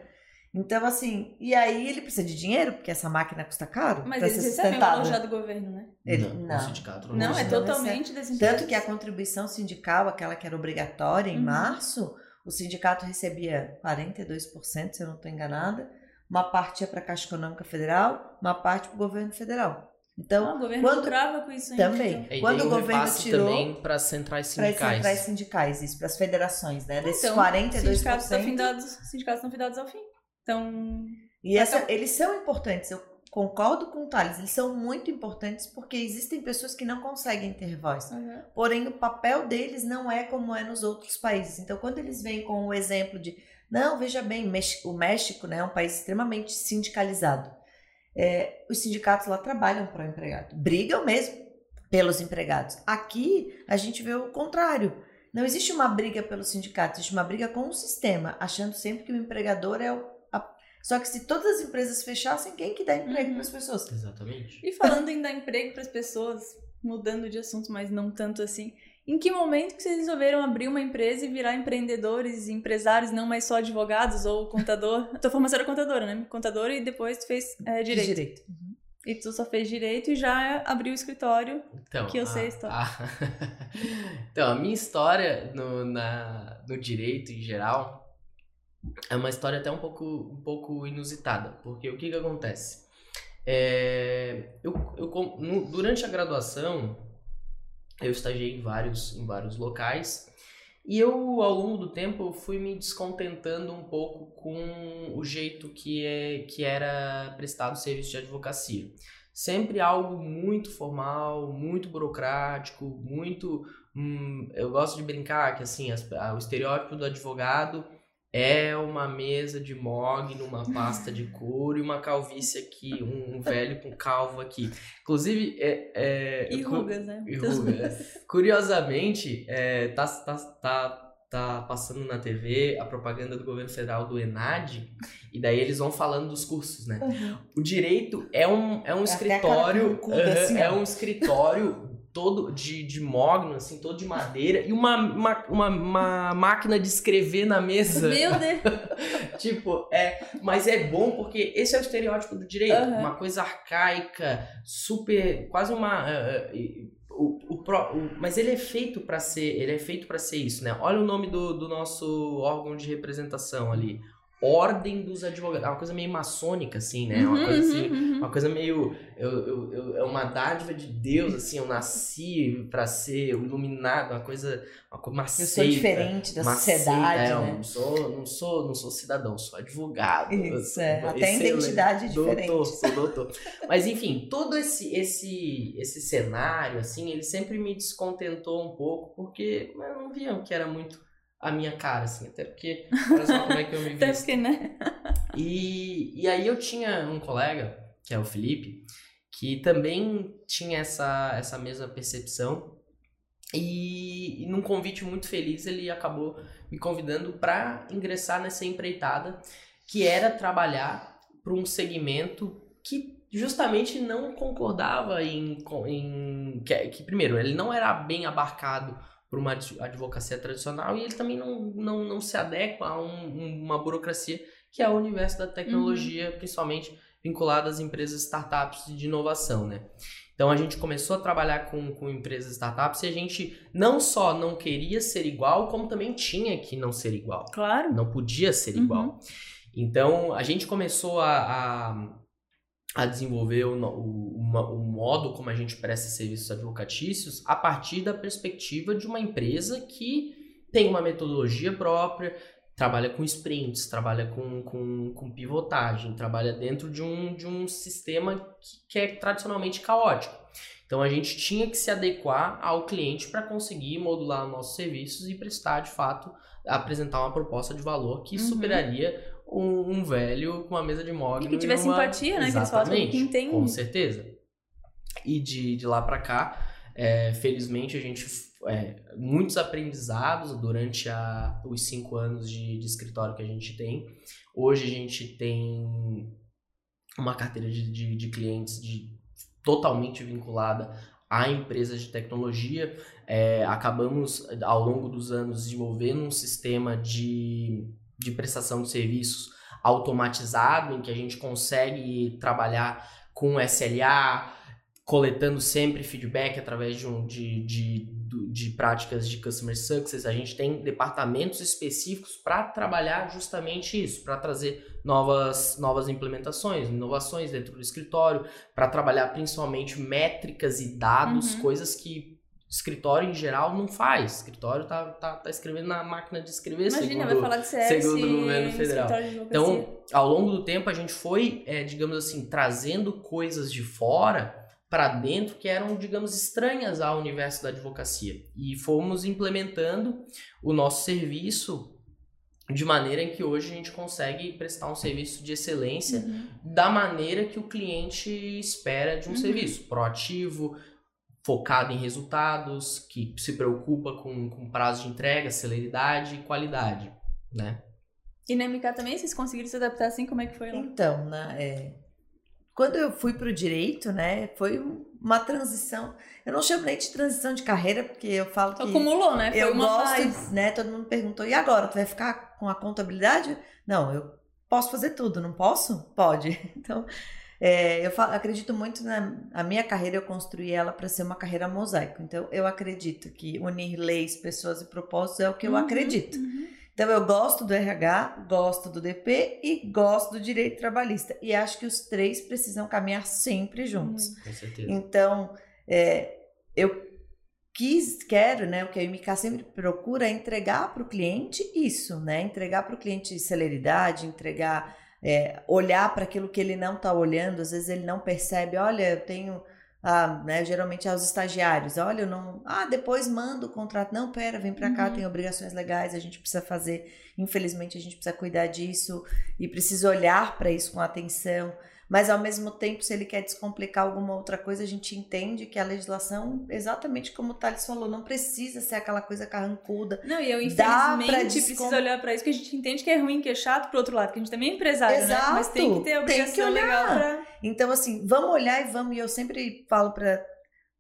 [SPEAKER 2] Então, assim, e aí ele precisa de dinheiro, porque essa máquina custa caro
[SPEAKER 1] Mas eles recebem o já do governo, né?
[SPEAKER 2] Ele-
[SPEAKER 3] não,
[SPEAKER 2] não.
[SPEAKER 3] O sindicato não,
[SPEAKER 1] Não, é totalmente desinteressado.
[SPEAKER 2] Tanto que a contribuição sindical, aquela que era obrigatória em
[SPEAKER 1] Uhum.
[SPEAKER 2] março, o sindicato recebia 42%, se eu não estou enganada. Uma parte ia para a Caixa Econômica Federal, uma parte para o governo federal. Então,
[SPEAKER 1] Ah, o governo
[SPEAKER 2] quando-
[SPEAKER 1] lucrava com isso ainda.
[SPEAKER 2] Também.
[SPEAKER 1] então.
[SPEAKER 3] E
[SPEAKER 2] Quando o
[SPEAKER 3] um
[SPEAKER 2] governo tirou
[SPEAKER 3] também para as centrais
[SPEAKER 2] para as
[SPEAKER 3] sindicais.
[SPEAKER 2] centrais sindicais, isso, para as federações, né? Desses
[SPEAKER 1] Então,
[SPEAKER 2] 42%.
[SPEAKER 1] Sindicatos estão findados, sindicatos estão findados ao fim. Então,
[SPEAKER 2] E essa, eles são importantes, eu concordo com o Thales, eles são muito importantes porque existem pessoas que não conseguem ter voz. Porém, o papel deles não é como é nos outros países. Então, quando eles vêm com o exemplo de, não, veja bem, o México né, é um país extremamente sindicalizado. É, os sindicatos lá trabalham para o empregado, brigam mesmo pelos empregados. Aqui, a gente vê o contrário. Não existe uma briga pelo sindicato, existe uma briga com o sistema, achando sempre que o empregador é o. a- Só que se todas as empresas fechassem, quem que dá emprego
[SPEAKER 1] Uhum.
[SPEAKER 2] para as pessoas?
[SPEAKER 3] Exatamente.
[SPEAKER 1] E falando em dar emprego para as pessoas, mudando de assunto, mas não tanto assim. Em que momento que vocês resolveram abrir uma empresa e virar empreendedores, empresários, não mais só advogados ou contador? A (laughs) tua formação era contadora, né? Contadora e depois tu fez é, direito.
[SPEAKER 2] Direito.
[SPEAKER 1] E tu só fez direito e já abriu o escritório.
[SPEAKER 3] Então,
[SPEAKER 1] Que eu sei a história. (laughs)
[SPEAKER 3] então, a minha história no, na, no direito em geral é uma história até um pouco, um pouco inusitada. Porque o que que acontece? É, eu, eu, no- durante a graduação, eu estagiei em vários, em vários locais. E eu, ao longo do tempo, fui me descontentando um pouco com o jeito que, é, que era prestado o serviço de advocacia. Sempre algo muito formal, muito burocrático, muito. hum, eu gosto de brincar que assim, as- a- o estereótipo do advogado é uma mesa de mog numa pasta de couro e uma calvície aqui, um, velho com calvo aqui. Inclusive, é, é,
[SPEAKER 1] E rugas, né?
[SPEAKER 3] e rugas. Curiosamente, é, tá, tá, tá, tá passando na TV a propaganda do governo federal do Enad, e daí eles vão falando dos cursos, né?
[SPEAKER 2] Uhum.
[SPEAKER 3] O direito é um, é um
[SPEAKER 2] É
[SPEAKER 3] escritório,
[SPEAKER 2] até a cara com o cu, assim,
[SPEAKER 3] é
[SPEAKER 2] ó.
[SPEAKER 3] um escritório todo de, de mogno, assim, todo de madeira, e uma, uma, uma, uma máquina de escrever na mesa.
[SPEAKER 1] Meu Deus. (laughs)
[SPEAKER 3] tipo, é. Mas é bom porque esse é o estereótipo do direito.
[SPEAKER 1] Aham.
[SPEAKER 3] Uma coisa arcaica, super. quase uma. eh, eh, o, o, pró- o- mas ele é feito pra ser. Ele é feito para ser isso, né? Olha o nome do, do nosso órgão de representação ali. Ordem dos Advogados. É uma coisa meio maçônica, assim, né? Uma
[SPEAKER 1] Uhum,
[SPEAKER 3] coisa assim.
[SPEAKER 1] uhum, uhum.
[SPEAKER 3] Uma coisa meio. Eu, eu, eu- é uma dádiva de Deus, assim. Eu nasci pra ser iluminado, uma coisa. Uma, uma
[SPEAKER 2] Eu sou
[SPEAKER 3] seita.
[SPEAKER 2] diferente da
[SPEAKER 3] Uma
[SPEAKER 2] sociedade,
[SPEAKER 3] seita, é, eu
[SPEAKER 2] né?
[SPEAKER 3] não sou, não sou, não sou cidadão, sou advogado. Eu
[SPEAKER 2] Isso,
[SPEAKER 3] sou
[SPEAKER 2] é. Até a identidade é diferente.
[SPEAKER 3] Doutor, sou doutor. Mas enfim, todo esse, esse, esse cenário, assim, ele sempre me descontentou um pouco, porque eu não via que era muito a minha cara, assim, até porque (laughs) olha só como é que eu me
[SPEAKER 1] Até
[SPEAKER 3] visto.
[SPEAKER 1] porque, né?
[SPEAKER 3] E, e aí eu tinha um colega, que é o Felipe, que também tinha essa, essa mesma percepção. E, e num convite muito feliz, ele acabou me convidando para ingressar nessa empreitada, que era trabalhar para um segmento que justamente não concordava em. em que, que, primeiro, ele não era bem abarcado por uma adv- advocacia tradicional e ele também não, não, não se adequa a um- uma burocracia que é o universo da tecnologia, principalmente vinculado às empresas startups de inovação, né? Então a gente começou a trabalhar com, com empresas startups e a gente não só não queria ser igual, como também tinha que não ser igual.
[SPEAKER 1] Claro.
[SPEAKER 3] Não podia ser
[SPEAKER 1] Uhum.
[SPEAKER 3] igual. Então a gente começou a, a, a desenvolver o, o, uma- o modo como a gente presta serviços advocatícios a partir da perspectiva de uma empresa que tem uma metodologia própria, trabalha com sprints, trabalha com, com, com pivotagem, trabalha dentro de um, de um sistema que, que é tradicionalmente caótico. Então a gente tinha que se adequar ao cliente para conseguir modular nossos serviços e prestar de fato, apresentar uma proposta de valor que
[SPEAKER 1] Uhum.
[SPEAKER 3] superaria um, um velho com uma mesa de mogno.
[SPEAKER 1] E que tivesse
[SPEAKER 3] uma...
[SPEAKER 1] empatia, né? Que eles falam
[SPEAKER 3] Exatamente,
[SPEAKER 1] que entende.
[SPEAKER 3] com certeza. E de, de lá para cá, é, felizmente a gente é, muitos aprendizados durante a, os cinco anos de, de escritório que a gente tem. Hoje a gente tem uma carteira de, de, de clientes de, totalmente vinculada a empresas de tecnologia. É, acabamos, ao longo dos anos, desenvolvendo um sistema de, de prestação de serviços automatizado, em que a gente consegue trabalhar com SLA, coletando sempre feedback através de, um, de, de, de práticas de customer success. A gente tem departamentos específicos para trabalhar justamente isso, para trazer novas, novas implementações, inovações dentro do escritório, para trabalhar principalmente métricas e dados,
[SPEAKER 1] Uhum.
[SPEAKER 3] coisas que escritório em geral não faz. escritório tá, tá, tá escrevendo na máquina de escrever,
[SPEAKER 1] Imagina,
[SPEAKER 3] segundo,
[SPEAKER 1] vai falar de CS
[SPEAKER 3] segundo o governo federal. Então, ao longo do tempo, a gente foi, é, digamos assim, trazendo coisas de fora para dentro que eram, digamos, estranhas ao universo da advocacia. E fomos implementando o nosso serviço de maneira em que hoje a gente consegue prestar um serviço de excelência
[SPEAKER 1] Uhum.
[SPEAKER 3] da maneira que o cliente espera de um
[SPEAKER 1] Uhum.
[SPEAKER 3] serviço, proativo, focado em resultados, que se preocupa com, com prazo de entrega, celeridade e qualidade, né?
[SPEAKER 1] E na MK também, vocês conseguiram se adaptar assim? Como é que foi lá?
[SPEAKER 2] Então, né, é, quando eu fui para o direito, né, foi um- uma transição. Eu não chamo nem de transição de carreira, porque eu falo que
[SPEAKER 1] Acumulou, né? Foi
[SPEAKER 2] eu
[SPEAKER 1] uma
[SPEAKER 2] gosto,
[SPEAKER 1] fase.
[SPEAKER 2] né? Todo mundo perguntou, e agora? Tu vai ficar com a contabilidade? Não, eu posso fazer tudo, não posso? Pode. (laughs) Então, é, eu fa- acredito muito na a minha carreira, eu construí ela para ser uma carreira mosaico. Então, eu acredito que unir leis, pessoas e propósitos é o que eu
[SPEAKER 1] Uhum,
[SPEAKER 2] acredito.
[SPEAKER 1] uhum.
[SPEAKER 2] Então, eu gosto do RH, gosto do DP e gosto do direito trabalhista. E acho que os três precisam caminhar sempre juntos.
[SPEAKER 3] Com certeza.
[SPEAKER 2] Então, é, eu quis, quero, né? O que a MK sempre procura é entregar para o cliente isso, né? Entregar para o cliente celeridade, entregar, é, olhar para aquilo que ele não está olhando. Às vezes ele não percebe. Olha, eu tenho, ah, né? Geralmente aos estagiários. Olha, eu não. Ah, depois manda o contrato. Não, pera, vem para cá.
[SPEAKER 1] Uhum.
[SPEAKER 2] Tem obrigações legais. A gente precisa fazer. Infelizmente a gente precisa cuidar disso e precisa olhar para isso com atenção. Mas ao mesmo tempo, se ele quer descomplicar alguma outra coisa, a gente entende que a legislação, exatamente como o Thales falou, não precisa ser aquela coisa carrancuda.
[SPEAKER 1] Não, e eu infelizmente
[SPEAKER 2] descom-
[SPEAKER 1] preciso olhar pra isso, que a gente entende que é ruim, que é chato, por outro lado, que a gente também é empresário, né?
[SPEAKER 2] Exato,
[SPEAKER 1] Mas tem que ter a
[SPEAKER 2] tem que
[SPEAKER 1] obrigação
[SPEAKER 2] olhar.
[SPEAKER 1] legal pra...
[SPEAKER 2] Então, assim, vamos olhar e vamos, e eu sempre falo para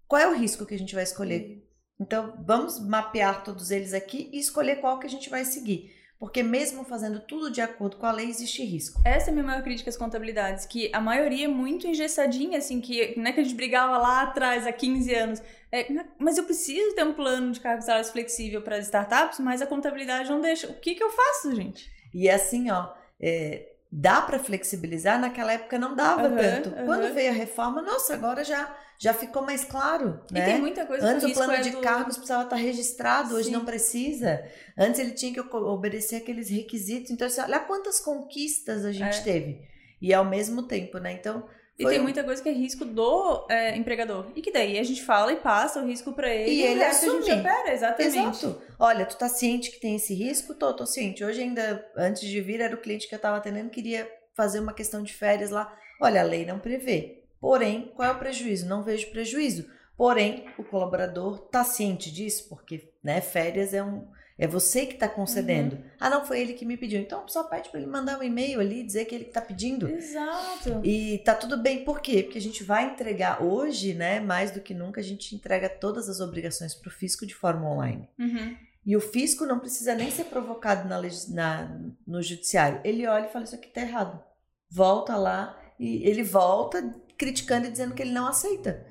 [SPEAKER 2] qual é o risco que a gente vai escolher. Então, vamos mapear todos eles aqui e escolher qual que a gente vai seguir. Porque mesmo fazendo tudo de acordo com a lei, existe risco.
[SPEAKER 1] Essa é a minha maior crítica às contabilidades, que a maioria é muito engessadinha, assim, que não é que a gente brigava lá atrás, há 15 anos. É, mas eu preciso ter um plano de cargos salários flexível para as startups, mas a contabilidade não deixa. O que que eu faço, gente?
[SPEAKER 2] E assim, ó, é, dá para flexibilizar? Naquela época não dava
[SPEAKER 1] Aham,
[SPEAKER 2] tanto.
[SPEAKER 1] aham.
[SPEAKER 2] Quando veio a reforma, nossa, agora já, já ficou mais claro,
[SPEAKER 1] E
[SPEAKER 2] né?
[SPEAKER 1] tem muita coisa
[SPEAKER 2] Antes
[SPEAKER 1] o
[SPEAKER 2] plano
[SPEAKER 1] é
[SPEAKER 2] de
[SPEAKER 1] do...
[SPEAKER 2] cargos precisava estar registrado, hoje
[SPEAKER 1] Sim.
[SPEAKER 2] não precisa. Antes ele tinha que obedecer aqueles requisitos. Então, assim, olha quantas conquistas a gente
[SPEAKER 1] É.
[SPEAKER 2] teve. E ao mesmo tempo, né? Então,
[SPEAKER 1] E tem
[SPEAKER 2] um-
[SPEAKER 1] muita coisa que é risco do é, empregador. E que daí a gente fala e passa o risco pra ele.
[SPEAKER 2] E ele
[SPEAKER 1] resto a gente
[SPEAKER 2] assume.
[SPEAKER 1] opera, exatamente.
[SPEAKER 2] Exato. Olha, tu tá ciente que tem esse risco? Tô, tô ciente. Hoje ainda, antes de vir, era o cliente que eu tava atendendo, queria fazer uma questão de férias lá. Olha, a lei não prevê. Porém, qual é o prejuízo? Não vejo prejuízo. Porém, o colaborador tá ciente disso, porque, né, férias é um... É você que tá concedendo. Ah, não, foi ele que me pediu. Então, só pede para ele mandar um e-mail ali, dizer que ele que tá pedindo.
[SPEAKER 1] Exato.
[SPEAKER 2] E tá tudo bem, por quê? Porque a gente vai entregar hoje, né, mais do que nunca, a gente entrega todas as obrigações para o fisco de forma online.
[SPEAKER 1] Uhum.
[SPEAKER 2] E o fisco não precisa nem ser provocado na, na- no judiciário. Ele olha e fala: Isso aqui tá errado. Volta lá e ele volta criticando e dizendo que ele não aceita.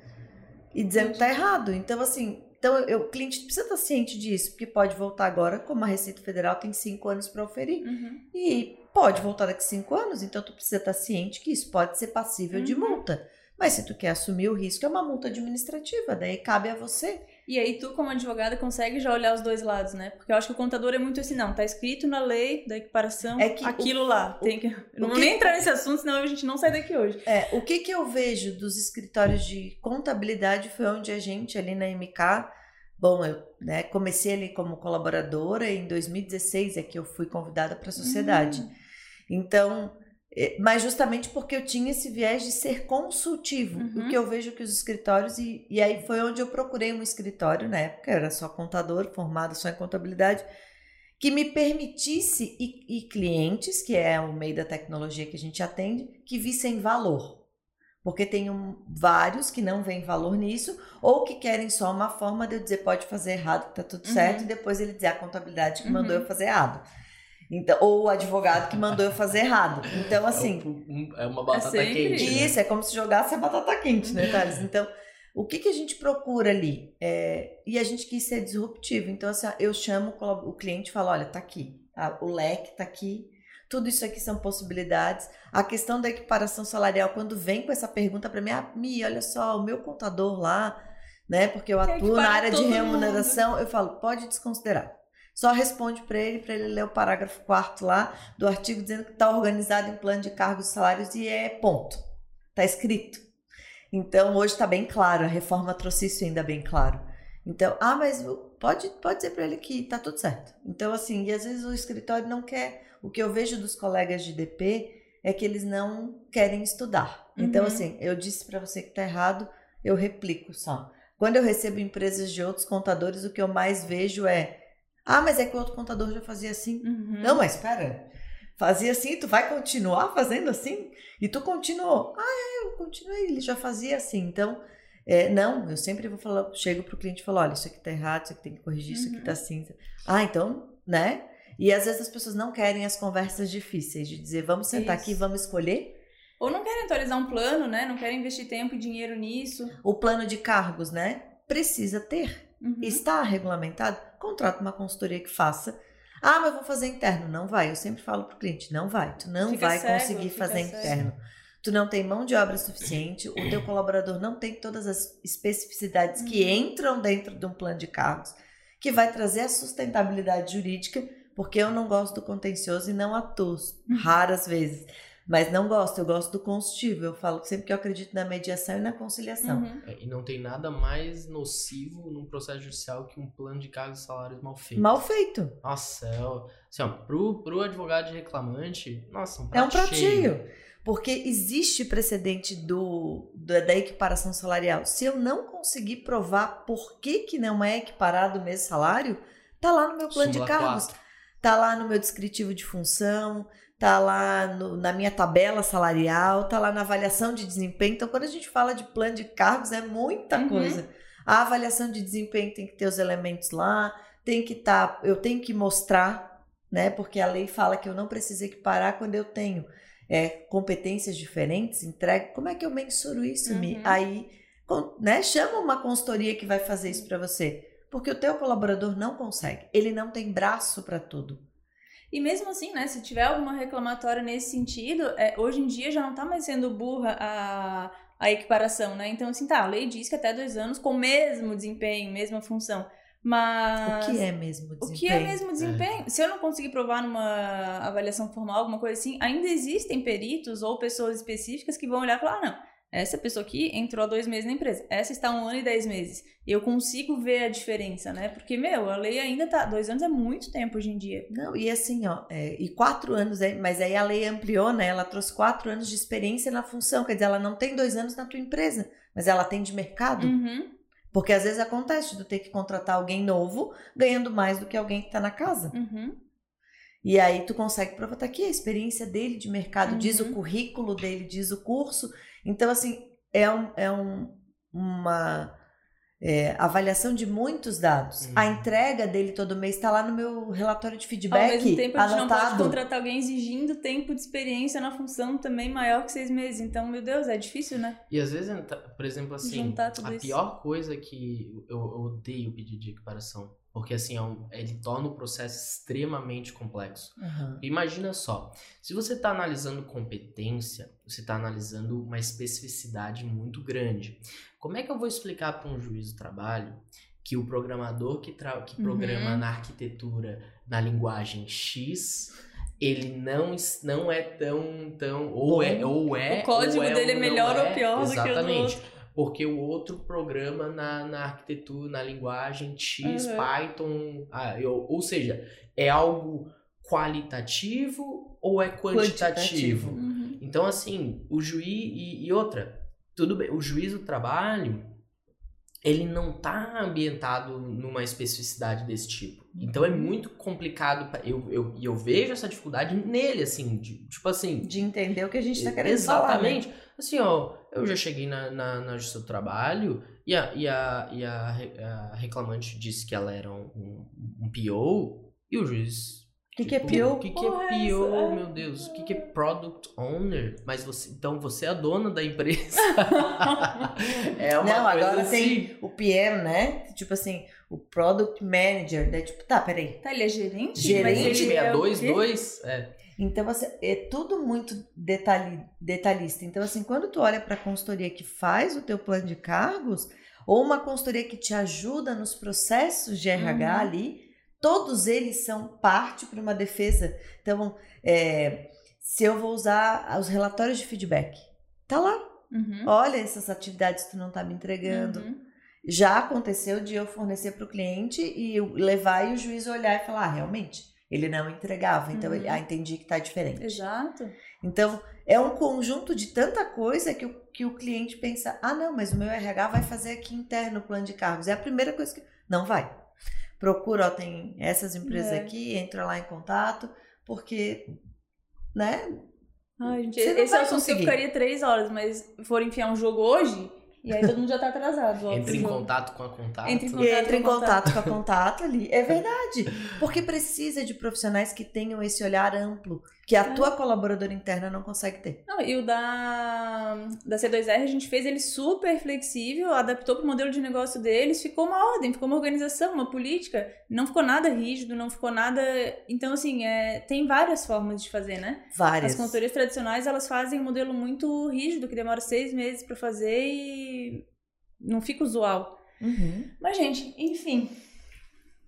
[SPEAKER 2] E dizendo que tá errado. Então, assim, então, eu- o cliente precisa estar ciente disso, porque pode voltar agora, como a Receita Federal tem cinco anos para oferir.
[SPEAKER 1] Uhum.
[SPEAKER 2] E pode voltar daqui cinco anos, então tu precisa estar ciente que isso pode ser passível de
[SPEAKER 1] Uhum.
[SPEAKER 2] multa. Mas se tu quer assumir o risco, é uma multa administrativa, daí cabe a você.
[SPEAKER 1] E aí tu, como advogada, consegue já olhar os dois lados, né? Porque eu acho que o contador é muito assim, não, tá escrito na lei da equiparação
[SPEAKER 2] É que
[SPEAKER 1] aquilo lá.
[SPEAKER 2] o-
[SPEAKER 1] Tem que... Eu não
[SPEAKER 2] o
[SPEAKER 1] vou nem entrar nesse assunto, senão a gente não sai daqui hoje.
[SPEAKER 2] É, o que que eu vejo dos escritórios de contabilidade foi onde a gente ali na MK, bom, eu né, comecei ali como colaboradora e em 2016 é que eu fui convidada para a sociedade.
[SPEAKER 1] Hum.
[SPEAKER 2] Então, mas justamente porque eu tinha esse viés de ser consultivo,
[SPEAKER 1] Uhum.
[SPEAKER 2] o que eu vejo que os escritórios, e, e aí foi onde eu procurei um escritório, na época eu era só contador, formada só em contabilidade, que me permitisse, e, e clientes, que é o meio da tecnologia que a gente atende, que vissem valor. Porque tem um- vários que não veem valor nisso, ou que querem só uma forma de eu dizer pode fazer errado, que tá tudo
[SPEAKER 1] Uhum.
[SPEAKER 2] certo, e depois ele dizer a contabilidade que mandou
[SPEAKER 1] Uhum.
[SPEAKER 2] eu fazer errado. Então, ou o advogado que mandou eu fazer errado. Então, assim,
[SPEAKER 3] É, é uma batata
[SPEAKER 1] sempre
[SPEAKER 3] quente. né?
[SPEAKER 2] isso é como se jogasse a batata quente, né, Thales? Então, o que, que a gente procura ali? É, e a gente quis ser disruptivo. Então, assim, eu chamo o cliente e falo: olha, tá aqui, tá? o leque tá aqui, tudo isso aqui são possibilidades. A questão da equiparação salarial, quando vem com essa pergunta para mim, ah, Mi, olha só, o meu contador lá, né, porque eu atuo na área de remuneração, eu falo: pode desconsiderar. Só responde para ele, para ele ler o parágrafo quarto lá do artigo dizendo que está organizado em plano de cargos e salários e é ponto. Está escrito. Então, hoje está bem claro, a reforma trouxe isso ainda bem claro. Então, ah, mas pode, pode dizer para ele que tá tudo certo. Então, assim, e às vezes o escritório não quer. O que eu vejo dos colegas de DP é que eles não querem estudar. Então,
[SPEAKER 1] Uhum.
[SPEAKER 2] assim, eu disse para você que tá errado, eu replico só. Quando eu recebo empresas de outros contadores, o que eu mais vejo é: ah, mas é que o outro contador já fazia assim.
[SPEAKER 1] Uhum.
[SPEAKER 2] Não, mas espera. Fazia assim, tu vai continuar fazendo assim? E tu continuou. Ah, é, eu continuei, ele já fazia assim. Então, é, não, eu sempre vou falar, chego pro cliente e falo, olha, isso aqui tá errado, isso aqui tem que corrigir, isso aqui
[SPEAKER 1] Uhum.
[SPEAKER 2] tá assim. Ah, então, né? E às vezes as pessoas não querem as conversas difíceis, de dizer, vamos sentar aqui,
[SPEAKER 1] Isso.
[SPEAKER 2] vamos escolher
[SPEAKER 1] Ou não querem atualizar um plano, né? Não querem investir tempo e dinheiro nisso.
[SPEAKER 2] o plano de cargos, né? Precisa ter.
[SPEAKER 1] Uhum.
[SPEAKER 2] Está regulamentado? Contrata uma consultoria que faça. Ah, mas vou fazer interno. Não vai. Eu sempre falo pro cliente, não vai. Tu não
[SPEAKER 1] Fica
[SPEAKER 2] vai
[SPEAKER 1] cego,
[SPEAKER 2] conseguir fazer
[SPEAKER 1] cego.
[SPEAKER 2] interno. Tu não tem mão de obra suficiente, o teu colaborador não tem todas as especificidades que
[SPEAKER 1] Uhum.
[SPEAKER 2] entram dentro de um plano de cargos, que vai trazer a sustentabilidade jurídica, porque eu não gosto do contencioso e não atuo,
[SPEAKER 1] Uhum.
[SPEAKER 2] raras vezes. Mas não gosto, eu gosto do consultivo. Eu falo sempre que eu acredito na mediação e na conciliação.
[SPEAKER 1] Uhum.
[SPEAKER 3] É, e não tem nada mais nocivo num processo judicial que um plano de cargos e salários mal feito.
[SPEAKER 2] Mal feito.
[SPEAKER 3] Nossa, é, o- assim, ó, pro, pro advogado de reclamante, nossa, um
[SPEAKER 2] É um prato
[SPEAKER 3] cheio.
[SPEAKER 2] cheio. Porque existe precedente do, da, da equiparação salarial. Se eu não conseguir provar por que, que não é equiparado o mesmo salário, tá lá no meu plano
[SPEAKER 3] Súmula
[SPEAKER 2] de cargos,
[SPEAKER 3] 4.
[SPEAKER 2] tá lá no meu descritivo de função, tá lá no- na minha tabela salarial, tá lá na avaliação de desempenho. Então, quando a gente fala de plano de cargos, é muita
[SPEAKER 1] Uhum.
[SPEAKER 2] coisa. A avaliação de desempenho tem que ter os elementos lá, tem que estar, eu tenho que mostrar, né? Porque a lei fala que eu não preciso equiparar quando eu tenho é, competências diferentes, entrega. Como é que eu mensuro isso?
[SPEAKER 1] Uhum.
[SPEAKER 2] Aí, com- né? Chama uma consultoria que vai fazer isso para você. Porque o teu colaborador não consegue. Ele não tem braço para tudo.
[SPEAKER 1] E mesmo assim, né, se tiver alguma reclamatória nesse sentido, é, hoje em dia já não tá mais sendo burra a, a equiparação, né? Então, assim, tá, a lei diz que até dois anos com o mesmo desempenho, mesma função. Mas.
[SPEAKER 2] O que é mesmo
[SPEAKER 1] O
[SPEAKER 2] desempenho?
[SPEAKER 1] que é mesmo desempenho? Se eu não conseguir provar numa avaliação formal, alguma coisa assim, ainda existem peritos ou pessoas específicas que vão olhar e falar: ah, não, essa pessoa aqui entrou há dois meses na empresa, essa está um ano e dez meses. E eu consigo ver a diferença, né? Porque, meu, a lei ainda tá. Dois anos é muito tempo hoje em dia.
[SPEAKER 2] Não, e assim, ó, é, e quatro anos, é, mas aí a lei ampliou, né? Ela trouxe quatro anos de experiência na função. Quer dizer, ela não tem dois anos na tua empresa, mas ela tem de mercado.
[SPEAKER 1] Uhum,
[SPEAKER 2] Porque às vezes acontece de ter que contratar alguém novo, ganhando mais do que alguém que tá na casa.
[SPEAKER 1] uhum.
[SPEAKER 2] E aí tu consegue provar, tá aqui a experiência dele de mercado, diz o
[SPEAKER 1] Uhum.
[SPEAKER 2] currículo dele, diz o curso. Então, assim, é, um, é um, uma é, avaliação de muitos dados.
[SPEAKER 3] Uhum.
[SPEAKER 2] A entrega dele todo mês está lá no meu relatório de feedback,
[SPEAKER 1] Ao mesmo tempo, a gente não pode contratar alguém exigindo tempo de experiência na função também maior que seis meses. Então, meu Deus, é difícil, né?
[SPEAKER 3] E às vezes, por exemplo, assim, a
[SPEAKER 1] isso.
[SPEAKER 3] pior coisa que eu, eu odeio pedir de equiparação. Porque assim, é um- ele torna o processo extremamente complexo.
[SPEAKER 2] Uhum.
[SPEAKER 3] Imagina só, se você está analisando competência, você está analisando uma especificidade muito grande. Como é que eu vou explicar para um juiz do trabalho que o programador que, que
[SPEAKER 1] Uhum.
[SPEAKER 3] programa na arquitetura na linguagem X, ele não, não é tão, tão ou é, ou é,
[SPEAKER 1] O código
[SPEAKER 3] ou é,
[SPEAKER 1] dele é
[SPEAKER 3] ou
[SPEAKER 1] melhor
[SPEAKER 3] é.
[SPEAKER 1] ou pior do que o do
[SPEAKER 3] Exatamente.
[SPEAKER 1] outro.
[SPEAKER 3] Porque o outro programa na, na arquitetura, na linguagem X,
[SPEAKER 1] Uhum.
[SPEAKER 3] Python, ah, eu- ou seja, é algo qualitativo ou é quantitativo?
[SPEAKER 2] Quantitativo.
[SPEAKER 1] Uhum.
[SPEAKER 3] Então, assim, o juiz. E, e outra, tudo bem, o juiz do trabalho, ele não tá ambientado numa especificidade desse tipo. Então é muito complicado. pra- Eu, eu, e eu vejo essa dificuldade nele, assim, de- tipo assim.
[SPEAKER 2] De entender o que a gente está querendo falar. né?
[SPEAKER 3] Exatamente. Assim, ó, eu já cheguei na, na, na Justiça do Trabalho e a, e, a, e a, re- a reclamante disse que ela era um, um, um PO e o juiz.
[SPEAKER 2] O que, que é
[SPEAKER 3] tipo,
[SPEAKER 2] PO?
[SPEAKER 3] O que, que é PO,
[SPEAKER 1] é.
[SPEAKER 3] meu Deus? O que, que é Product Owner? Mas você. Então você é a dona da empresa. (laughs) é uma
[SPEAKER 2] Não,
[SPEAKER 3] coisa
[SPEAKER 2] agora
[SPEAKER 3] assim.
[SPEAKER 2] tem o PM, né? Tipo assim, o Product Manager, né? Tipo, tá, peraí.
[SPEAKER 1] Tá, ele é gerente?
[SPEAKER 2] Gerente,
[SPEAKER 1] Mas ele é
[SPEAKER 3] 622? É.
[SPEAKER 2] Então, assim, é tudo muito detalhe, detalhista. Então, assim, quando tu olha para a consultoria que faz o teu plano de cargos, ou uma consultoria que te ajuda nos processos de RH
[SPEAKER 1] Uhum.
[SPEAKER 2] ali, todos eles são parte para uma defesa. Então, é, se eu vou usar os relatórios de feedback, tá lá.
[SPEAKER 1] Uhum.
[SPEAKER 2] Olha essas atividades que tu não tá me entregando.
[SPEAKER 1] Uhum.
[SPEAKER 2] Já aconteceu de eu fornecer para o cliente e levar e o juiz olhar e falar, ah, realmente, ele não entregava. Então,
[SPEAKER 1] Uhum.
[SPEAKER 2] ele, ah, entendi que tá diferente.
[SPEAKER 1] Exato.
[SPEAKER 2] Então, é um conjunto de tanta coisa que o, que o cliente pensa: ah, não, mas o meu RH vai fazer aqui interno o plano de cargos. É a primeira coisa que. Não vai. Procura, ó, tem essas empresas
[SPEAKER 1] É.
[SPEAKER 2] aqui, entra lá em contato, porque, né?
[SPEAKER 1] Ai, gente, esse assunto que eu
[SPEAKER 2] conseguir.
[SPEAKER 1] ficaria três horas, mas for enfiar um jogo hoje, e aí todo mundo já tá atrasado.
[SPEAKER 3] Entra
[SPEAKER 1] pro
[SPEAKER 3] em
[SPEAKER 1] jogo.
[SPEAKER 3] contato com a contato.
[SPEAKER 1] Entra em
[SPEAKER 2] E
[SPEAKER 1] Contato
[SPEAKER 2] entra em
[SPEAKER 1] com
[SPEAKER 2] contato com a contato ali. É (laughs) verdade. Porque precisa de profissionais que tenham esse olhar amplo, que a
[SPEAKER 1] É.
[SPEAKER 2] tua colaboradora interna não consegue ter.
[SPEAKER 1] Não, e o da, da C2R a gente fez ele super flexível, adaptou pro modelo de negócio deles, ficou uma ordem, ficou uma organização, uma política. Não ficou nada rígido, não ficou nada. Então, assim, é, tem várias formas de fazer, né?
[SPEAKER 2] Várias.
[SPEAKER 1] As consultorias tradicionais, elas fazem um modelo muito rígido, que demora seis meses pra fazer e não fica usual.
[SPEAKER 2] Uhum.
[SPEAKER 1] Mas, gente, enfim.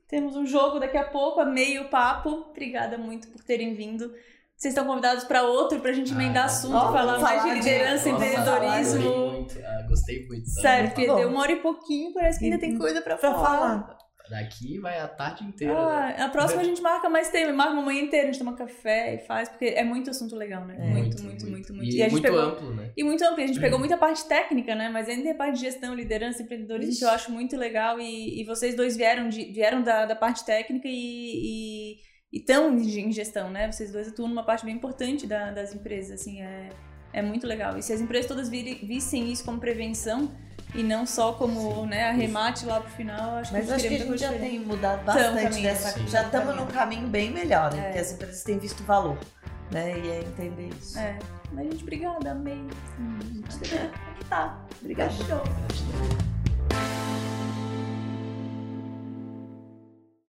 [SPEAKER 1] Temos um jogo daqui a pouco, amei o papo. Obrigada muito por terem vindo. Vocês estão convidados para outro, pra gente
[SPEAKER 3] Ah,
[SPEAKER 1] emendar
[SPEAKER 3] tá.
[SPEAKER 1] assunto,
[SPEAKER 2] Ó,
[SPEAKER 1] falar mais de
[SPEAKER 2] de-
[SPEAKER 1] liderança, empreendedorismo.
[SPEAKER 3] Gostei muito. Ah, gostei muito.
[SPEAKER 1] Sério, porque deu uma hora e pouquinho, parece que ainda tem coisa pra
[SPEAKER 2] Pra
[SPEAKER 1] falar.
[SPEAKER 2] falar.
[SPEAKER 3] Daqui vai a tarde inteira.
[SPEAKER 1] Ah,
[SPEAKER 3] né?
[SPEAKER 1] a próxima a gente marca mais tempo, marca uma manhã inteira, a gente toma café e faz, porque é muito assunto legal, né?
[SPEAKER 2] É.
[SPEAKER 1] muito, muito, muito, muito.
[SPEAKER 3] E,
[SPEAKER 1] a gente
[SPEAKER 3] muito
[SPEAKER 1] pegou,
[SPEAKER 3] amplo, né?
[SPEAKER 1] E muito amplo. A gente pegou muita parte técnica, né? Mas ainda tem a parte de gestão, liderança, empreendedorismo,
[SPEAKER 2] Ixi.
[SPEAKER 1] que eu acho muito legal. E, e vocês dois vieram, de, vieram da, da parte técnica e estão em gestão, né? Vocês dois atuam numa parte bem importante da- das empresas, assim, é, é muito legal. E se as empresas todas virem- vissem isso como prevenção e não só como né, arremate lá pro final, acho
[SPEAKER 2] Mas
[SPEAKER 1] que
[SPEAKER 2] acho que a gente já tem mudado bastante
[SPEAKER 1] caminho,
[SPEAKER 2] dessa.
[SPEAKER 3] sim.
[SPEAKER 2] Já
[SPEAKER 1] Tamo
[SPEAKER 2] estamos num caminho bem melhor, né?
[SPEAKER 1] É.
[SPEAKER 2] Porque as empresas têm visto valor, né? E é entender isso.
[SPEAKER 1] É. Mas, gente, obrigada, amei. Hum, tá. Obrigada.